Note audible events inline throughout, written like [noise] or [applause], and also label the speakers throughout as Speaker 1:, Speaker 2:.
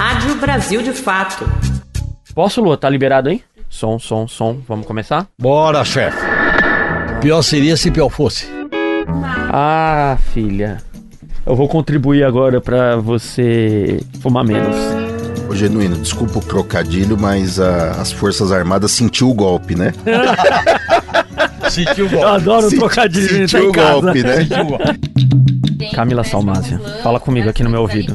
Speaker 1: Rádio Brasil de Fato.
Speaker 2: Posso, Lua? Tá liberado aí? Som, som, som. Vamos começar?
Speaker 3: Bora, chefe. Pior seria se pior fosse.
Speaker 2: Ah, filha. Eu vou contribuir agora pra você fumar menos.
Speaker 4: Ô, Genuíno, desculpa o trocadilho, mas a- as Forças Armadas sentiu o golpe, né? [laughs]
Speaker 3: Sentiu o
Speaker 2: Eu
Speaker 3: golpe.
Speaker 2: adoro o trocadilho tá
Speaker 4: sentiu
Speaker 2: em
Speaker 4: o
Speaker 2: casa.
Speaker 4: golpe, né?
Speaker 3: Sentiu o golpe.
Speaker 2: Camila Salmácia, fala comigo aqui no meu ouvido.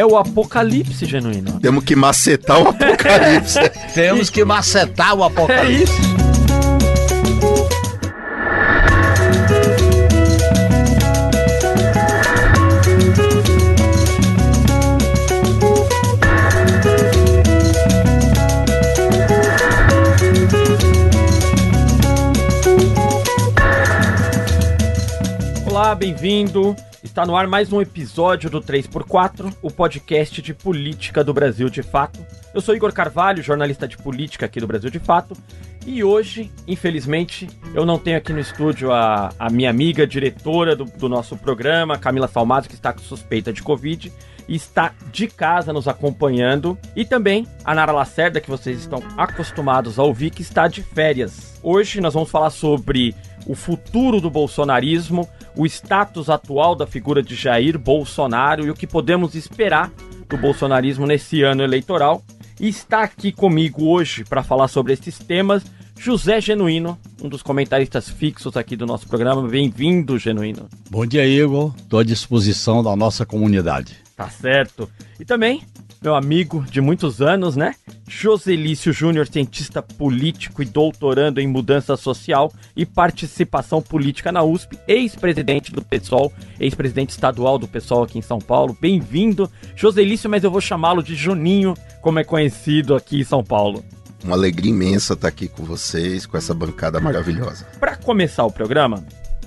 Speaker 2: É o apocalipse genuíno.
Speaker 4: Temos que macetar o apocalipse. [laughs]
Speaker 3: Temos que macetar o
Speaker 2: É
Speaker 3: apocalipse.
Speaker 2: isso. Olá, bem-vindo. Está no ar mais um episódio do 3x4, o podcast de política do Brasil de Fato. Eu sou Igor Carvalho, jornalista de política aqui do Brasil de Fato. E hoje, infelizmente, eu não tenho aqui no estúdio a, a minha amiga, diretora do, do nosso programa, Camila Salmazo, que está com suspeita de Covid e está de casa nos acompanhando. E também a Nara Lacerda, que vocês estão acostumados a ouvir, que está de férias. Hoje nós vamos falar sobre o futuro do bolsonarismo, o status atual da figura de Jair Bolsonaro e o que podemos esperar do bolsonarismo nesse ano eleitoral. E está aqui comigo hoje para falar sobre esses temas José Genuíno, um dos comentaristas fixos aqui do nosso programa. Bem-vindo, Genuíno.
Speaker 3: Bom dia, Igor. Estou à disposição da nossa comunidade.
Speaker 2: Tá certo. E também, meu amigo de muitos anos, né? Joselício Júnior, cientista político e doutorando em mudança social e participação política na USP, ex-presidente do PSOL, ex-presidente estadual do PSOL aqui em São Paulo. Bem-vindo, Joselício, mas eu vou chamá-lo de Juninho, como é conhecido aqui em São Paulo.
Speaker 4: Uma alegria imensa estar aqui com vocês, com essa bancada maravilhosa.
Speaker 2: Para começar o programa,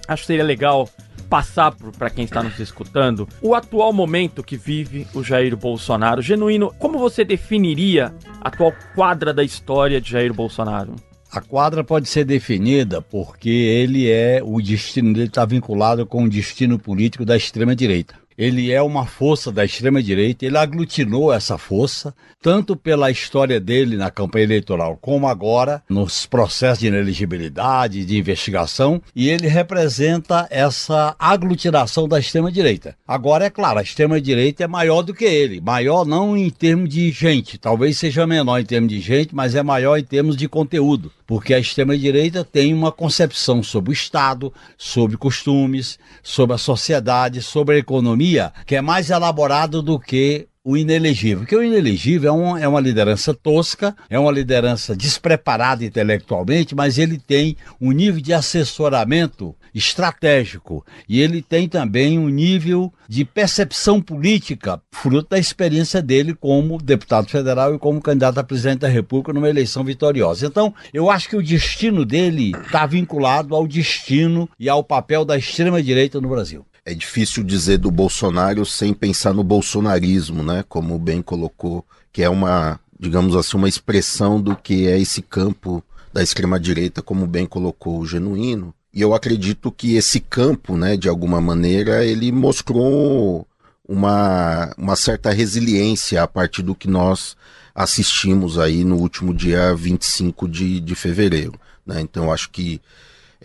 Speaker 2: acho que seria legal passar para quem está nos escutando o atual momento que vive o Jair Bolsonaro. Genuíno, como você definiria a atual quadra da história de Jair Bolsonaro?
Speaker 3: A quadra pode ser definida porque ele é o destino dele está vinculado com o destino político da extrema direita. Ele é uma força da extrema direita, ele aglutinou essa força, tanto pela história dele na campanha eleitoral, como agora nos processos de inelegibilidade, de investigação, e ele representa essa aglutinação da extrema direita. Agora, é claro, a extrema direita é maior do que ele, maior não em termos de gente, talvez seja menor em termos de gente, mas é maior em termos de conteúdo porque a extrema-direita tem uma concepção sobre o Estado, sobre costumes, sobre a sociedade, sobre a economia, que é mais elaborado do que o inelegível. Porque o inelegível é, um, é uma liderança tosca, é uma liderança despreparada intelectualmente, mas ele tem um nível de assessoramento estratégico e ele tem também um nível de percepção política, fruto da experiência dele como deputado federal e como candidato a presidente da República numa eleição vitoriosa. Então, eu acho que o destino dele está vinculado ao destino e ao papel da extrema-direita no Brasil.
Speaker 4: É difícil dizer do Bolsonaro sem pensar no bolsonarismo, né? Como bem colocou, que é uma, digamos assim, uma expressão do que é esse campo da extrema-direita, como bem colocou o Genuíno. E eu acredito que esse campo, né, de alguma maneira, ele mostrou uma, uma certa resiliência a partir do que nós assistimos aí no último dia 25 de, de fevereiro. Né? Então, acho que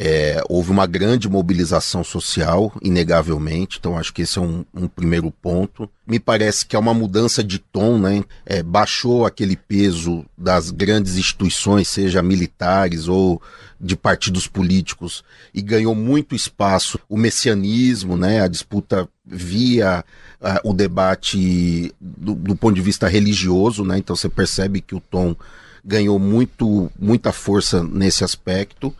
Speaker 4: é, houve uma grande mobilização social, inegavelmente, então acho que esse é um, um primeiro ponto. Me parece que é uma mudança de tom, né? É, baixou aquele peso das grandes instituições, seja militares ou de partidos políticos, e ganhou muito espaço o messianismo, né? A disputa via uh, o debate do, do ponto de vista religioso, né? Então você percebe que o tom ganhou muito, muita força nesse aspecto.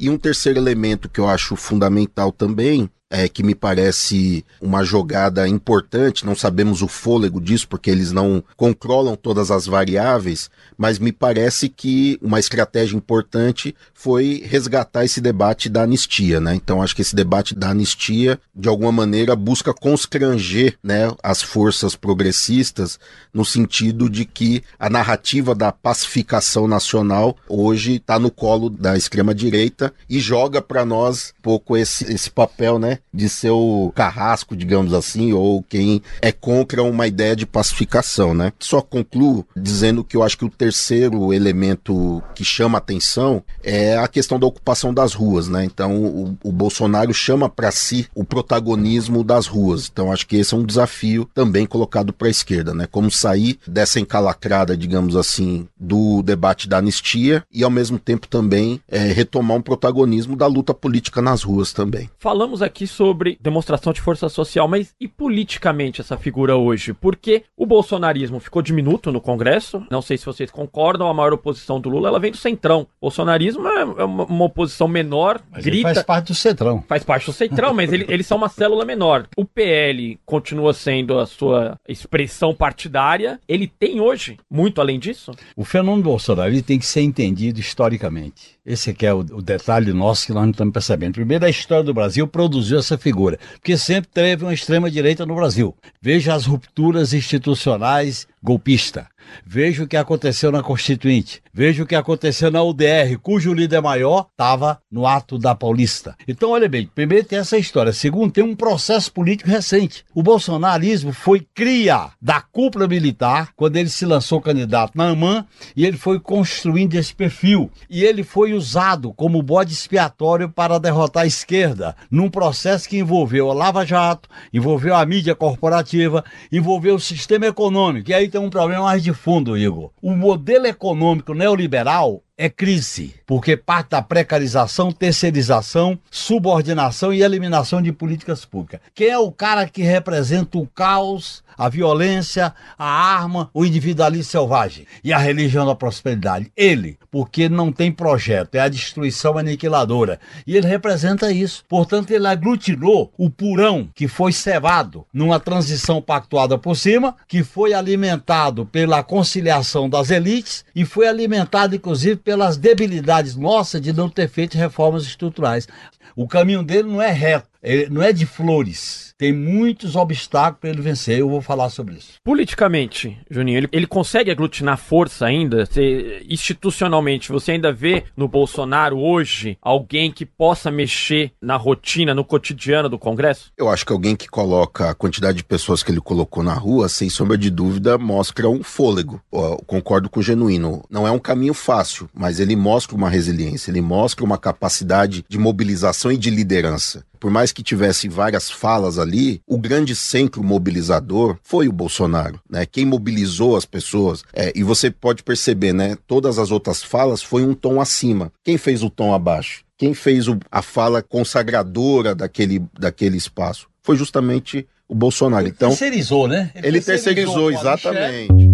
Speaker 4: E um terceiro elemento que eu acho fundamental também, é, que me parece uma jogada importante, não sabemos o fôlego disso, porque eles não controlam todas as variáveis, mas me parece que uma estratégia importante foi resgatar esse debate da anistia, né? Então acho que esse debate da anistia, de alguma maneira, busca constranger né, as forças progressistas no sentido de que a narrativa da pacificação nacional hoje está no colo da extrema-direita e joga para nós um pouco esse, esse papel, né? De ser o carrasco, digamos assim, ou quem é contra uma ideia de pacificação, né? Só concluo dizendo que eu acho que o terceiro elemento que chama atenção é a questão da ocupação das ruas, né? Então o, o Bolsonaro chama para si o protagonismo das ruas. Então acho que esse é um desafio também colocado para a esquerda, né? Como sair dessa encalacrada, digamos assim, do debate da anistia e ao mesmo tempo também é, retomar um protagonismo da luta política nas ruas também.
Speaker 2: Falamos aqui sobre demonstração de força social, mas e politicamente essa figura hoje? Porque o bolsonarismo ficou diminuto no Congresso. Não sei se vocês concordam, a maior oposição do Lula ela vem do centrão. O bolsonarismo é, é uma, uma oposição menor,
Speaker 3: Mas
Speaker 2: grita.
Speaker 3: ele faz parte do centrão.
Speaker 2: Faz parte do centrão, mas ele- eles são uma célula menor. O PL continua sendo a sua expressão partidária. Ele tem hoje, muito além disso?
Speaker 3: O fenômeno Bolsonaro ele tem que ser entendido historicamente. Esse aqui é o, o detalhe nosso que nós não estamos percebendo. Primeiro, a história do Brasil produziu essa figura, porque sempre teve uma extrema-direita no Brasil. Veja as rupturas institucionais golpista. Veja o que aconteceu na Constituinte. Veja o que aconteceu na UDR, cujo líder maior estava no ato da Paulista. Então, olha bem, primeiro tem essa história. Segundo, tem um processo político recente. O bolsonarismo foi cria da cúpula militar quando ele se lançou candidato na AMAN e ele foi construindo esse perfil. E ele foi usado como bode expiatório para derrotar a esquerda num processo que envolveu a Lava Jato, envolveu a mídia corporativa, envolveu o sistema econômico. E aí tem um problema mais de fundo, Igor. O modelo econômico neoliberal é crise, porque parte da precarização, terceirização, subordinação e eliminação de políticas públicas. Quem é o cara que representa o caos, a violência, a arma, o individualismo selvagem e a religião da prosperidade? Ele, porque não tem projeto, é a destruição aniquiladora. E ele representa isso. Portanto, ele aglutinou o purão que foi cevado numa transição pactuada por cima, que foi alimentado pela conciliação das elites e foi alimentado, inclusive, pelas debilidades nossas de não ter feito reformas estruturais. O caminho dele não é reto, não é de flores. Tem muitos obstáculos para ele vencer, eu vou falar sobre isso.
Speaker 2: Politicamente, Juninho, ele, ele consegue aglutinar força ainda? Você, institucionalmente, você ainda vê no Bolsonaro hoje alguém que possa mexer na rotina, no cotidiano do Congresso?
Speaker 4: Eu acho que alguém que coloca a quantidade de pessoas que ele colocou na rua, sem sombra de dúvida, mostra um fôlego. Eu concordo com o Genuíno. Não é um caminho fácil, mas ele mostra uma resiliência, ele mostra uma capacidade de mobilização e de liderança. Por mais que tivesse várias falas ali, o grande centro mobilizador foi o Bolsonaro, né? Quem mobilizou as pessoas. É, e você pode perceber, né? Todas as outras falas foi um tom acima. Quem fez o tom abaixo? Quem fez o- a fala consagradora daquele, daquele espaço? Foi justamente o Bolsonaro. Então,
Speaker 3: terceirizou, né?
Speaker 4: ele terceirizou,
Speaker 3: o Alexandre.
Speaker 4: exatamente.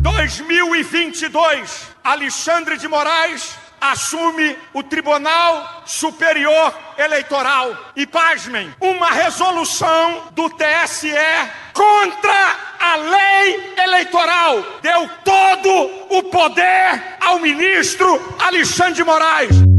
Speaker 5: 2022, Alexandre de Moraes assume o Tribunal Superior Eleitoral. E pasmem, uma resolução do TSE contra a lei eleitoral deu todo o poder ao ministro Alexandre de Moraes.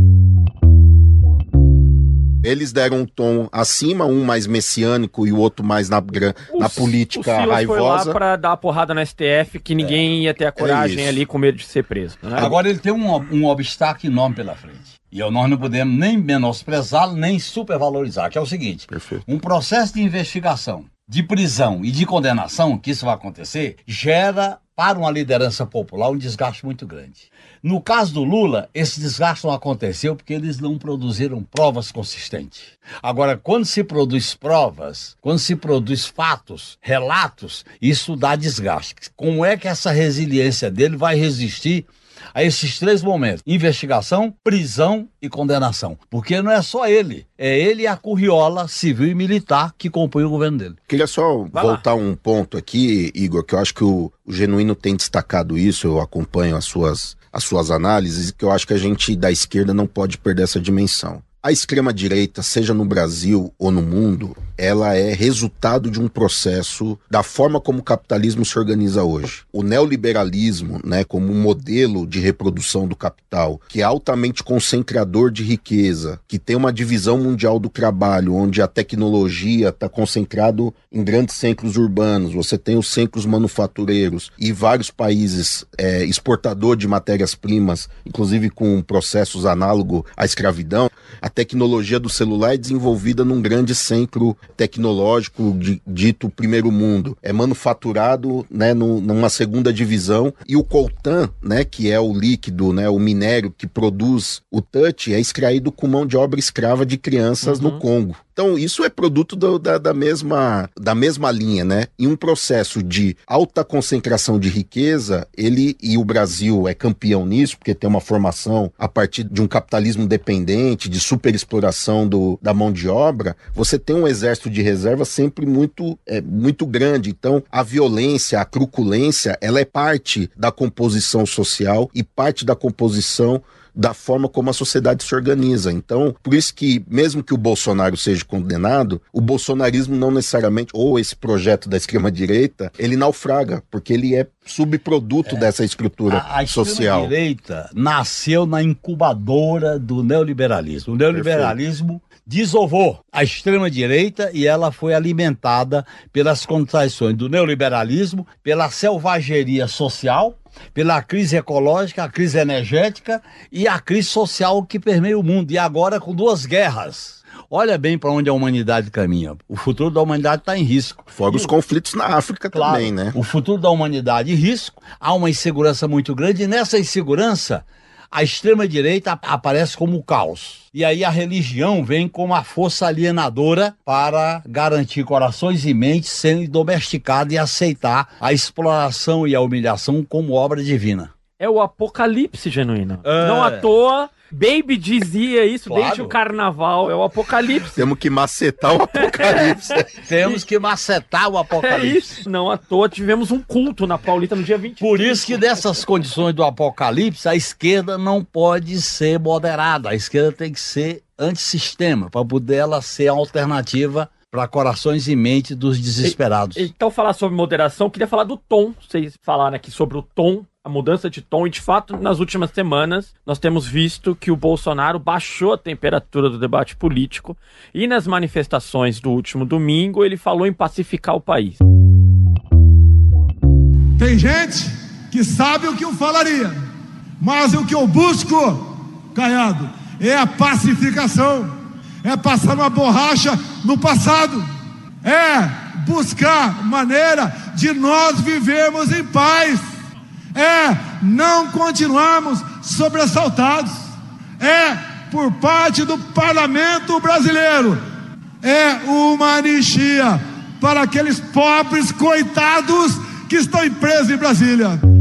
Speaker 4: Eles deram um tom acima, um mais messiânico e o outro mais na, gra- na
Speaker 2: O-
Speaker 4: política
Speaker 2: o Silas foi lá
Speaker 4: raivosa.
Speaker 2: pra dar a porrada no STF que ninguém ia ter a coragem
Speaker 4: isso.
Speaker 2: ali com medo de ser preso. né?
Speaker 3: Agora ele tem um, um obstáculo enorme pela frente. E nós não podemos nem menosprezá-lo, nem supervalorizar, que é o seguinte:
Speaker 4: Perfeito.
Speaker 3: um processo de investigação, de prisão e de condenação, que isso vai acontecer, gera para uma liderança popular um desgaste muito grande. No caso do Lula, esse desgaste não aconteceu porque eles não produziram provas consistentes. Agora, quando se produz provas, quando se produz fatos, relatos, isso dá desgaste. Como é que essa resiliência dele vai resistir a esses três momentos: investigação, prisão e condenação. Porque não é só ele, é ele e a curriola civil e militar que compõem o governo dele.
Speaker 4: Queria só
Speaker 2: Vai
Speaker 4: voltar um ponto aqui, Igor, que eu acho que o, o Genuíno tem destacado isso, eu acompanho as suas, as suas análises, e que eu acho que a gente da esquerda não pode perder essa dimensão. A extrema-direita, seja no Brasil ou no mundo, ela é resultado de um processo da forma como o capitalismo se organiza hoje. O neoliberalismo, né, como um modelo de reprodução do capital, que é altamente concentrador de riqueza, que tem uma divisão mundial do trabalho, onde a tecnologia está concentrado em grandes centros urbanos, você tem os centros manufatureiros e vários países é, exportador de matérias-primas, inclusive com processos análogos à escravidão. A tecnologia do celular é desenvolvida num grande centro tecnológico de, dito primeiro mundo. É manufaturado né, no, numa segunda divisão. E o coltan, né, que é o líquido, né, o minério que produz o touch, é extraído com mão de obra escrava de crianças uhum. no Congo. Então, isso é produto do, da, da, mesma, da mesma linha, né? Em um processo de alta concentração de riqueza, ele e o Brasil é campeão nisso, porque tem uma formação a partir de um capitalismo dependente, de superexploração da mão de obra, você tem um exército de reserva sempre muito, é, muito grande. Então, a violência, a truculência, ela é parte da composição social e parte da composição da forma como a sociedade se organiza. Então, por isso que, mesmo que o Bolsonaro seja condenado, o bolsonarismo não necessariamente, ou esse projeto da extrema-direita, ele naufraga, porque ele é subproduto é. dessa estrutura a, a social.
Speaker 3: A direita nasceu na incubadora do neoliberalismo. O neoliberalismo Perfeito desovou a extrema-direita e ela foi alimentada pelas contradições do neoliberalismo, pela selvageria social pela crise ecológica, a crise energética e a crise social que permeia o mundo. E agora com duas guerras. Olha bem para onde a humanidade caminha. O futuro da humanidade está em risco.
Speaker 4: Fora os conflitos na África claro, também, né?
Speaker 3: O futuro da humanidade em risco. Há uma insegurança muito grande e nessa insegurança a extrema-direita aparece como o caos. E aí a religião vem como a força alienadora para garantir corações e mentes sendo domesticada e aceitar a exploração e a humilhação como obra divina.
Speaker 2: É o apocalipse genuíno. É. Não à toa Baby dizia isso claro. desde o carnaval, é o apocalipse.
Speaker 4: Temos que macetar o [laughs] apocalipse.
Speaker 3: Temos que macetar o apocalipse. É
Speaker 2: isso. Não à toa tivemos um culto na Paulita no dia 20.
Speaker 3: Por isso que dessas condições do apocalipse, a esquerda não pode ser moderada. A esquerda tem que ser antissistema, para poder ela ser a alternativa para corações e mente dos desesperados.
Speaker 2: Então, falar sobre moderação, queria falar do tom. Vocês falaram aqui sobre o tom a mudança de tom e de fato nas últimas semanas nós temos visto que o Bolsonaro baixou a temperatura do debate político e nas manifestações do último domingo ele falou em pacificar o país.
Speaker 6: Tem gente que sabe o que eu falaria, mas o que eu busco, Caiado, é a pacificação, é passar uma borracha no passado, é buscar maneira de nós vivermos em paz é não continuarmos sobressaltados, é por parte do parlamento brasileiro, é uma anistia para aqueles pobres coitados que estão presos em Brasília.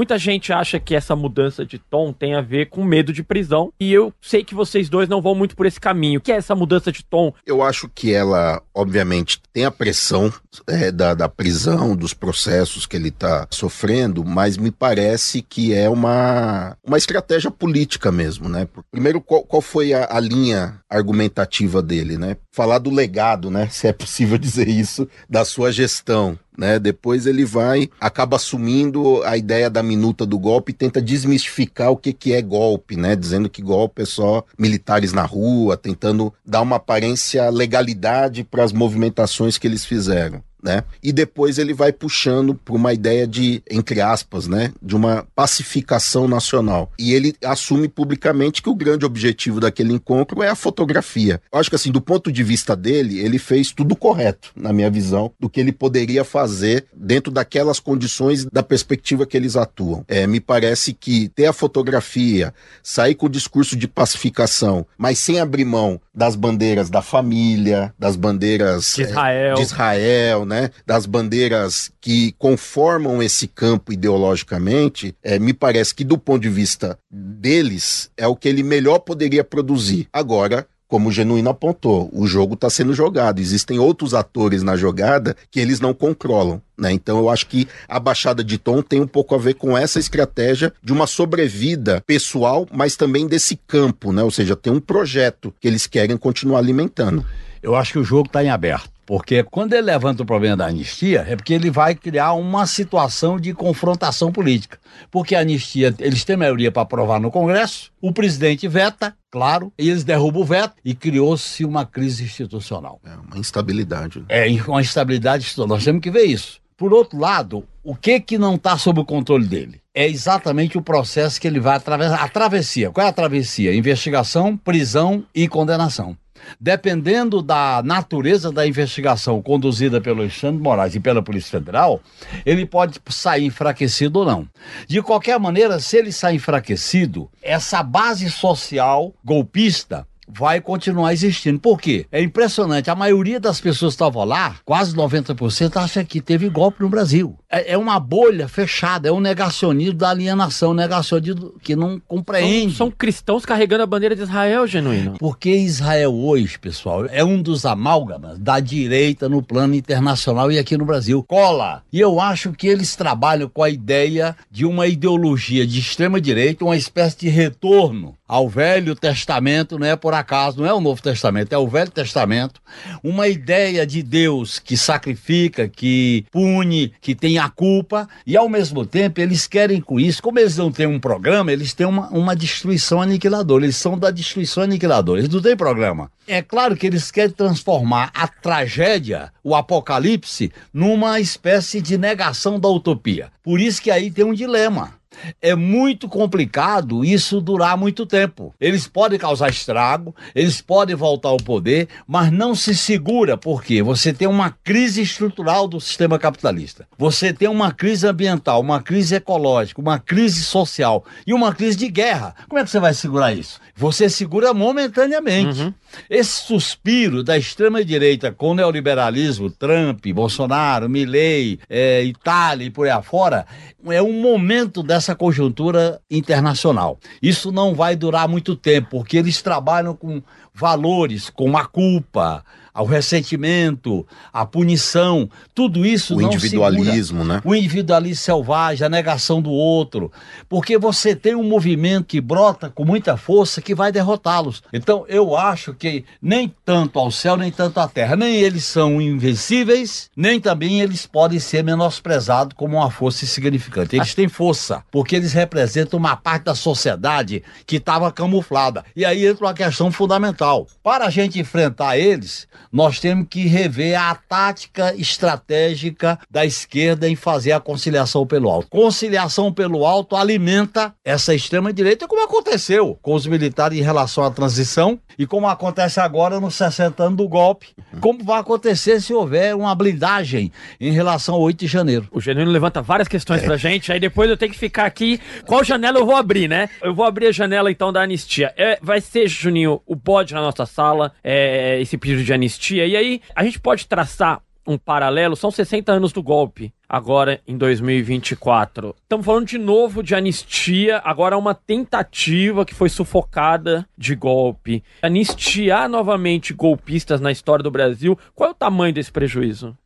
Speaker 2: Muita gente acha que essa mudança de tom tem a ver com medo de prisão. E eu sei que vocês dois não vão muito por esse caminho. O que é essa mudança de tom?
Speaker 4: Eu acho que ela, obviamente, tem a pressão é, da, da prisão, dos processos que ele está sofrendo, mas me parece que é uma, uma estratégia política mesmo, né? Primeiro, qual, qual foi a, a linha argumentativa dele, né? Falar do legado, né? Se é possível [laughs] dizer isso, da sua gestão né? Depois ele vai, acaba assumindo a ideia da minuta do golpe e tenta desmistificar o que, que é golpe, né? Dizendo que golpe é só militares na rua, tentando dar uma aparência legalidade para as movimentações que eles fizeram né? E depois ele vai puxando para uma ideia de, entre aspas, né, de uma pacificação nacional. E ele assume publicamente que o grande objetivo daquele encontro é a fotografia. Eu acho que assim, do ponto de vista dele, ele fez tudo correto, na minha visão, do que ele poderia fazer dentro daquelas condições da perspectiva que eles atuam. É, me parece que ter a fotografia, sair com o discurso de pacificação, mas sem abrir mão das bandeiras da família, das bandeiras
Speaker 2: de Israel,
Speaker 4: é, de Israel né, das bandeiras que conformam esse campo ideologicamente, é, me parece que do ponto de vista deles é o que ele melhor poderia produzir. Agora, como o Genuíno apontou, o jogo está sendo jogado. Existem outros atores na jogada que eles não controlam. Né? Então eu acho que a baixada de tom tem um pouco a ver com essa estratégia de uma sobrevida pessoal, mas também desse campo, né? Ou seja, tem um projeto que eles querem continuar alimentando.
Speaker 3: Eu acho que o jogo está em aberto. Porque quando ele levanta o problema da anistia, é porque ele vai criar uma situação de confrontação política. Porque a anistia, eles têm maioria para aprovar no Congresso, o presidente veta, claro, e eles derrubam o veto e criou-se uma crise institucional.
Speaker 4: É uma instabilidade. Né?
Speaker 3: É, uma instabilidade institucional. Nós temos que ver isso. Por outro lado, o que que não está sob o controle dele? é exatamente o processo que ele vai atravessar. A travessia. Qual é a travessia? Investigação, prisão e condenação. Dependendo da natureza da investigação conduzida pelo Alexandre Moraes e pela Polícia Federal, ele pode sair enfraquecido ou não. De qualquer maneira, se ele sair enfraquecido, essa base social golpista vai continuar existindo. Por quê? É impressionante. A maioria das pessoas que estavam lá, quase 90%, acha que teve golpe no Brasil. É, é, uma bolha fechada, é um negacionismo da alienação, negacionismo que não compreende.
Speaker 2: São, são, cristãos carregando a bandeira de Israel, genuíno.
Speaker 3: Porque Israel hoje, pessoal, é um dos amálgamas da direita no plano internacional e aqui no Brasil. Cola! E eu acho que eles trabalham com a ideia de uma ideologia de extrema direita, uma espécie de retorno ao Velho Testamento, não é por acaso, não é o Novo Testamento, é o Velho Testamento, uma ideia de Deus que sacrifica, que pune, que tem a culpa, e ao mesmo tempo eles querem com isso, como eles não têm um programa, eles têm uma, uma destruição aniquiladora, eles são da destruição aniquiladora, eles não têm programa. É claro que eles querem transformar a tragédia, o apocalipse, numa espécie de negação da utopia. Por isso que aí tem um dilema é muito complicado isso durar muito tempo. Eles podem causar estrago, eles podem voltar ao poder, mas não se segura, porque você tem uma crise estrutural do sistema capitalista. Você tem uma crise ambiental, uma crise ecológica, uma crise social e uma crise de guerra. Como é que você vai segurar isso? Você segura momentaneamente. Uhum. Esse suspiro da extrema-direita com o neoliberalismo, Trump, Bolsonaro, Milley, é, Itália e por aí afora, é um momento dessa conjuntura internacional. Isso não vai durar muito tempo, porque eles trabalham com valores, com a culpa, ao ressentimento, à punição, tudo isso
Speaker 4: o individualismo,
Speaker 3: segura.
Speaker 4: né?
Speaker 3: O individualismo selvagem, a negação do outro, porque você tem um movimento que brota com muita força que vai derrotá-los. Então eu acho que nem tanto ao céu nem tanto à terra, nem eles são invencíveis, nem também eles podem ser menosprezados como uma força insignificante. Eles têm força, porque eles representam uma parte da sociedade que estava camuflada. E aí entra uma questão fundamental. Para a gente enfrentar eles, nós temos que rever a tática estratégica da esquerda em fazer a conciliação pelo alto. Conciliação pelo alto alimenta essa extrema-direita, como aconteceu com os militares em relação à transição e como acontece agora nos 60 anos do golpe, como vai acontecer se houver uma blindagem em relação ao 8 de janeiro.
Speaker 2: O Genuíno levanta várias questões é. pra gente, aí depois eu tenho que ficar aqui. Qual janela eu vou abrir, né? Eu vou abrir a janela então da anistia. É, vai ser, Juninho, o bode na nossa sala, é, esse pedido de anistia anistia. E aí, a gente pode traçar um paralelo, são 60 anos do golpe, agora em 2024. Estamos falando de novo de anistia, agora uma tentativa que foi sufocada de golpe. Anistiar novamente golpistas na história do Brasil, qual é o tamanho desse prejuízo?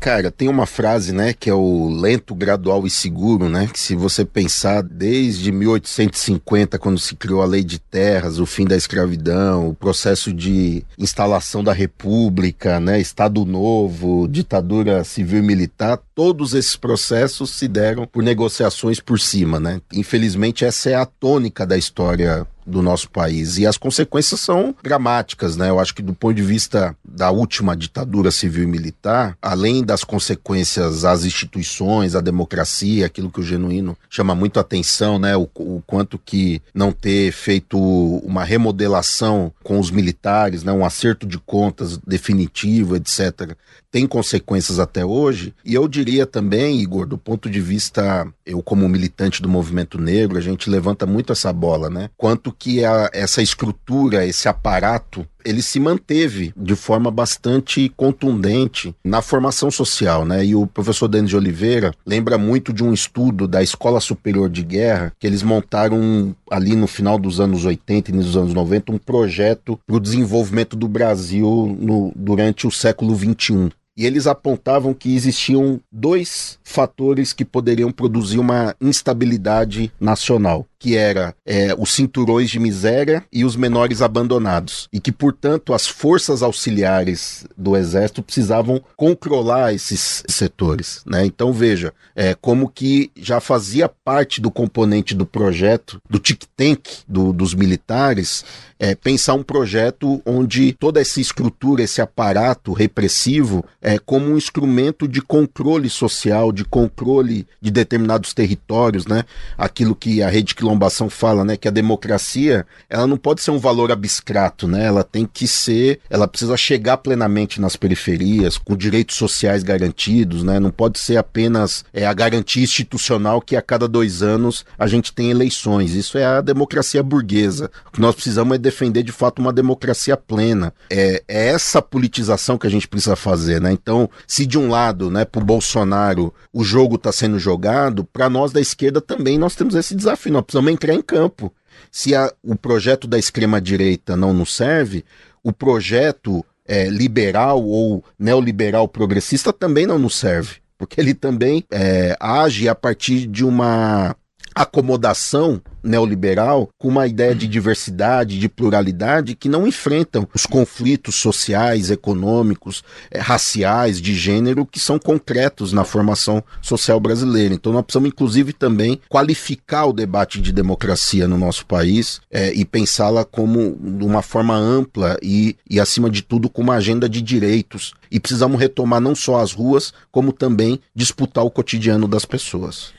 Speaker 4: Cara, tem uma frase, né, que é o lento, gradual e seguro, né, que se você pensar desde 1850, quando se criou a lei de terras, o fim da escravidão, o processo de instalação da república, né, Estado Novo, ditadura civil e militar, todos esses processos se deram por negociações por cima, né. Infelizmente essa é a tônica da história do nosso país. E as consequências são dramáticas, né? Eu acho que do ponto de vista da última ditadura civil e militar, além das consequências às instituições, à democracia, aquilo que o genuíno chama muito atenção, né? O, o quanto que não ter feito uma remodelação com os militares, né? Um acerto de contas definitivo, etc tem consequências até hoje. E eu diria também, Igor, do ponto de vista, eu como militante do movimento negro, a gente levanta muito essa bola, né? Quanto que a, essa estrutura, esse aparato ele se manteve de forma bastante contundente na formação social, né? E o professor Denis de Oliveira lembra muito de um estudo da Escola Superior de Guerra que eles montaram ali no final dos anos 80 e nos anos 90 um projeto para o desenvolvimento do Brasil no, durante o século 21 e eles apontavam que existiam dois fatores que poderiam produzir uma instabilidade nacional. Que era é, os cinturões de miséria e os menores abandonados. E que, portanto, as forças auxiliares do Exército precisavam controlar esses setores. Né? Então, veja, é, como que já fazia parte do componente do projeto, do tic-tank do, dos militares, é, pensar um projeto onde toda essa estrutura, esse aparato repressivo, é como um instrumento de controle social, de controle de determinados territórios, né? Aquilo que a rede quilombação fala, né? Que a democracia, ela não pode ser um valor abstrato, né? Ela tem que ser, ela precisa chegar plenamente nas periferias, com direitos sociais garantidos, né? Não pode ser apenas é, a garantia institucional que a cada dois anos a gente tem eleições. Isso é a democracia burguesa. O que nós precisamos é defender de fato uma democracia plena. É, é essa politização que a gente precisa fazer, né? Então, se de um lado, né, o Bolsonaro o jogo está sendo jogado, para nós da esquerda também nós temos esse desafio. Nós precisamos entrar em campo. Se a, o projeto da extrema-direita não nos serve, o projeto é, liberal ou neoliberal progressista também não nos serve. Porque ele também é, age a partir de uma acomodação neoliberal com uma ideia de diversidade, de pluralidade que não enfrentam os conflitos sociais, econômicos, eh, raciais, de gênero que são concretos na formação social brasileira. Então nós precisamos inclusive também qualificar o debate de democracia no nosso país eh, e pensá-la como de uma forma ampla e, e acima de tudo com uma agenda de direitos e precisamos retomar não só as ruas como também disputar o cotidiano das pessoas.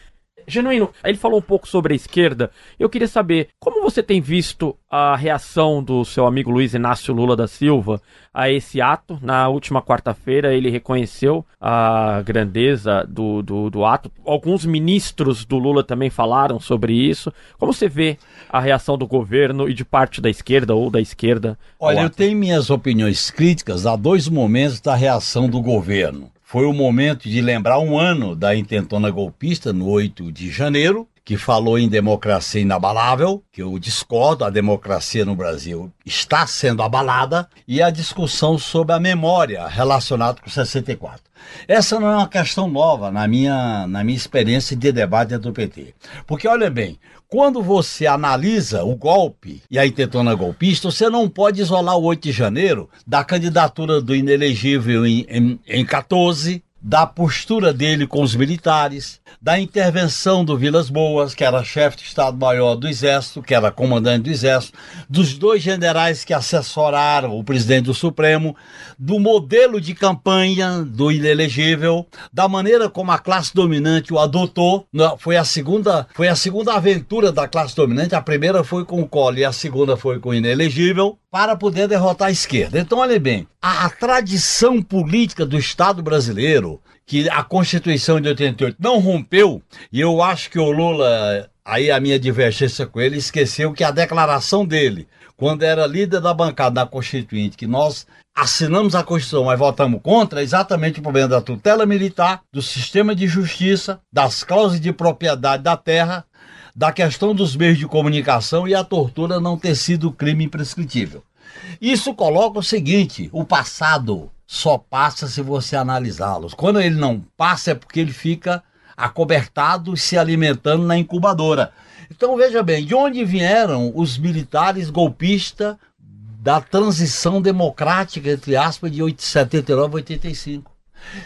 Speaker 2: Genuíno, ele falou um pouco sobre a esquerda. Eu queria saber como você tem visto a reação do seu amigo Luiz Inácio Lula da Silva a esse ato. Na última quarta-feira, ele reconheceu a grandeza do, do, do, ato. Alguns ministros do Lula também falaram sobre isso. Como você vê a reação do governo e de parte da esquerda ou da esquerda?
Speaker 3: Olha, eu tenho minhas opiniões críticas a dois momentos da reação do governo. Foi o momento de lembrar um ano da intentona golpista, no 8 de janeiro, que falou em democracia inabalável, que eu discordo, a democracia no Brasil está sendo abalada, e a discussão sobre a memória relacionada com 64. Essa não é uma questão nova na minha, na minha experiência de debate dentro do PT. Porque, olha bem, quando você analisa o golpe e a intentona golpista, você não pode isolar o 8 de janeiro da candidatura do inelegível em, em, em 14, da postura dele com os militares, da intervenção do Vilas Boas, que era chefe de Estado-Maior do Exército, que era comandante do Exército, dos dois generais que assessoraram o presidente do Supremo, do modelo de campanha do inelegível, da maneira como a classe dominante o adotou. Foi a segunda, foi a segunda aventura da classe dominante. A primeira foi com o Collor e a segunda foi com o inelegível para poder derrotar a esquerda. Então, olha bem, a, a tradição política do Estado brasileiro que a Constituição de 88 não rompeu, e eu acho que o Lula, aí a minha divergência com ele, esqueceu que a declaração dele, quando era líder da bancada da Constituinte, que nós assinamos a Constituição, mas votamos contra, é exatamente o problema da tutela militar, do sistema de justiça, das cláusulas de propriedade da terra, da questão dos meios de comunicação e a tortura não ter sido crime imprescritível. Isso coloca o seguinte: o passado só passa se você analisá-los. Quando ele não passa é porque ele fica acobertado se alimentando na incubadora. Então veja bem, de onde vieram os militares golpistas da transição democrática, entre aspas, de 79 a 85?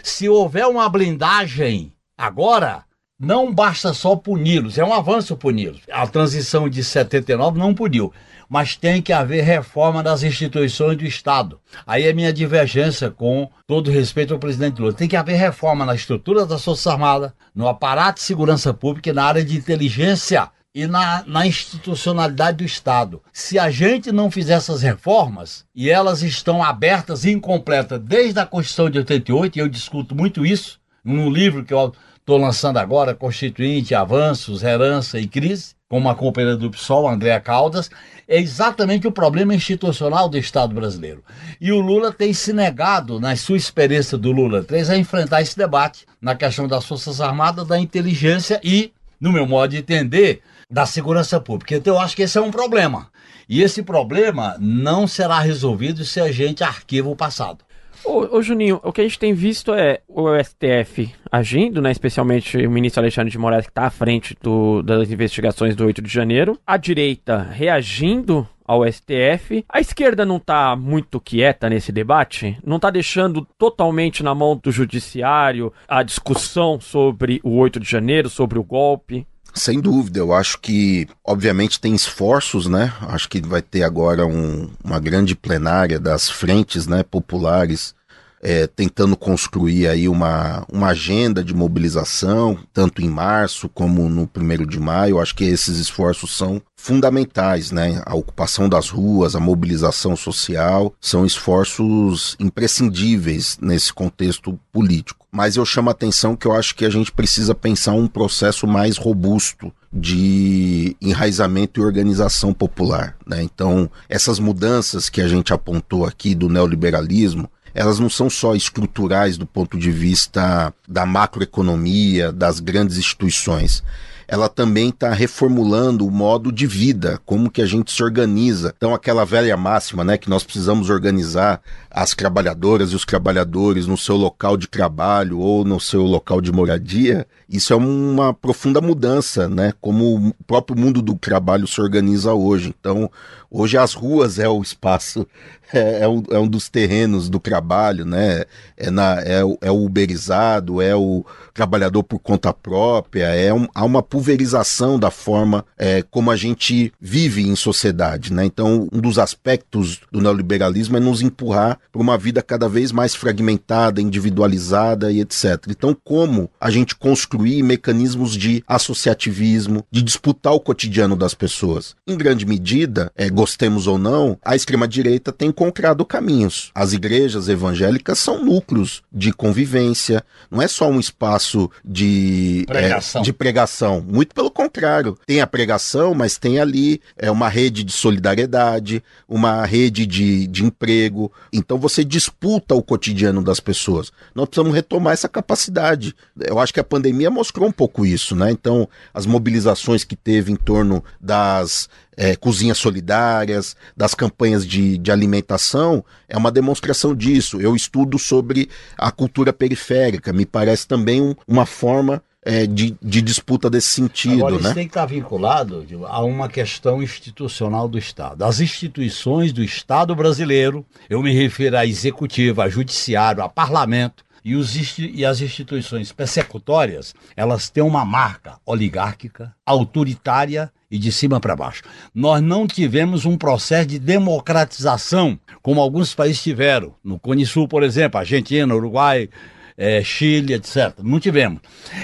Speaker 3: Se houver uma blindagem agora, não basta só puni-los, é um avanço puni-los. A transição de 79 não puniu mas tem que haver reforma das instituições do Estado. Aí é minha divergência com todo respeito ao presidente Lula. Tem que haver reforma na estrutura das Forças Armadas, no aparato de segurança pública e na área de inteligência e na, na, institucionalidade do Estado. Se a gente não fizer essas reformas, e elas estão abertas e incompletas desde a Constituição de 88, e eu discuto muito isso num livro que eu estou lançando agora, Constituinte, Avanços, Herança e Crise, com uma companheira do PSOL, Andréa Caldas, é exatamente o problema institucional do Estado brasileiro. E o Lula tem se negado, na sua experiência do Lula 3, a enfrentar esse debate na questão das Forças Armadas, da inteligência e, no meu modo de entender, da segurança pública. Então eu acho que esse é um problema. E esse problema não será resolvido se a gente arquiva o passado.
Speaker 2: Ô, ô, Juninho, o que a gente tem visto é o STF agindo, né? Especialmente o ministro Alexandre de Moraes, que está à frente do, das investigações do 8 de janeiro. A direita reagindo ao STF. A esquerda não está muito quieta nesse debate? Não está deixando totalmente na mão do judiciário a discussão sobre o 8 de janeiro, sobre o golpe?
Speaker 4: Sem dúvida, eu acho que, obviamente, tem esforços, né? Acho que vai ter agora um, uma grande plenária das frentes né, populares é, tentando construir aí uma, uma agenda de mobilização, tanto em março como no primeiro de maio. Acho que esses esforços são fundamentais, né? A ocupação das ruas, a mobilização social são esforços imprescindíveis nesse contexto político. Mas eu chamo a atenção que eu acho que a gente precisa pensar um processo mais robusto de enraizamento e organização popular. Né? Então, essas mudanças que a gente apontou aqui do neoliberalismo, elas não são só estruturais do ponto de vista da macroeconomia, das grandes instituições ela também está reformulando o modo de vida, como que a gente se organiza. Então, aquela velha máxima, né, que nós precisamos organizar as trabalhadoras e os trabalhadores no seu local de trabalho ou no seu local de moradia, isso é uma profunda mudança, né, como o próprio mundo do trabalho se organiza hoje. Então, hoje as ruas é o espaço é, é, um, é um dos terrenos do trabalho, né? É, na, é, é o uberizado, é o trabalhador por conta própria, é um, há uma pulverização da forma é, como a gente vive em sociedade, né? Então, um dos aspectos do neoliberalismo é nos empurrar para uma vida cada vez mais fragmentada, individualizada e etc. Então, como a gente construir mecanismos de associativismo, de disputar o cotidiano das pessoas? Em grande medida, é, gostemos ou não, a extrema-direita tem encontrado caminhos. As igrejas evangélicas são núcleos de convivência, não é só um espaço de pregação. É, de pregação. Muito pelo contrário. Tem a pregação, mas tem ali é, uma rede de solidariedade, uma rede de, de emprego. Então você disputa o cotidiano das pessoas. Nós precisamos retomar essa capacidade. Eu acho que a pandemia mostrou um pouco isso, né? Então, as mobilizações que teve em torno das é, cozinhas solidárias, das campanhas de, de alimentação, é uma demonstração disso. Eu estudo sobre a cultura periférica, me parece também um, uma forma é, de, de, disputa desse sentido. Agora, isso
Speaker 3: né? tem que estar vinculado a uma questão institucional do Estado. As instituições do Estado brasileiro, eu me refiro à executiva, a judiciário, a parlamento, e, os, e as instituições persecutórias, elas têm uma marca oligárquica, autoritária e de cima para baixo. Nós não tivemos um processo de democratização como alguns países tiveram. No Cone Sul, por exemplo, Argentina, Uruguai, é, Chile, etc. Não tivemos.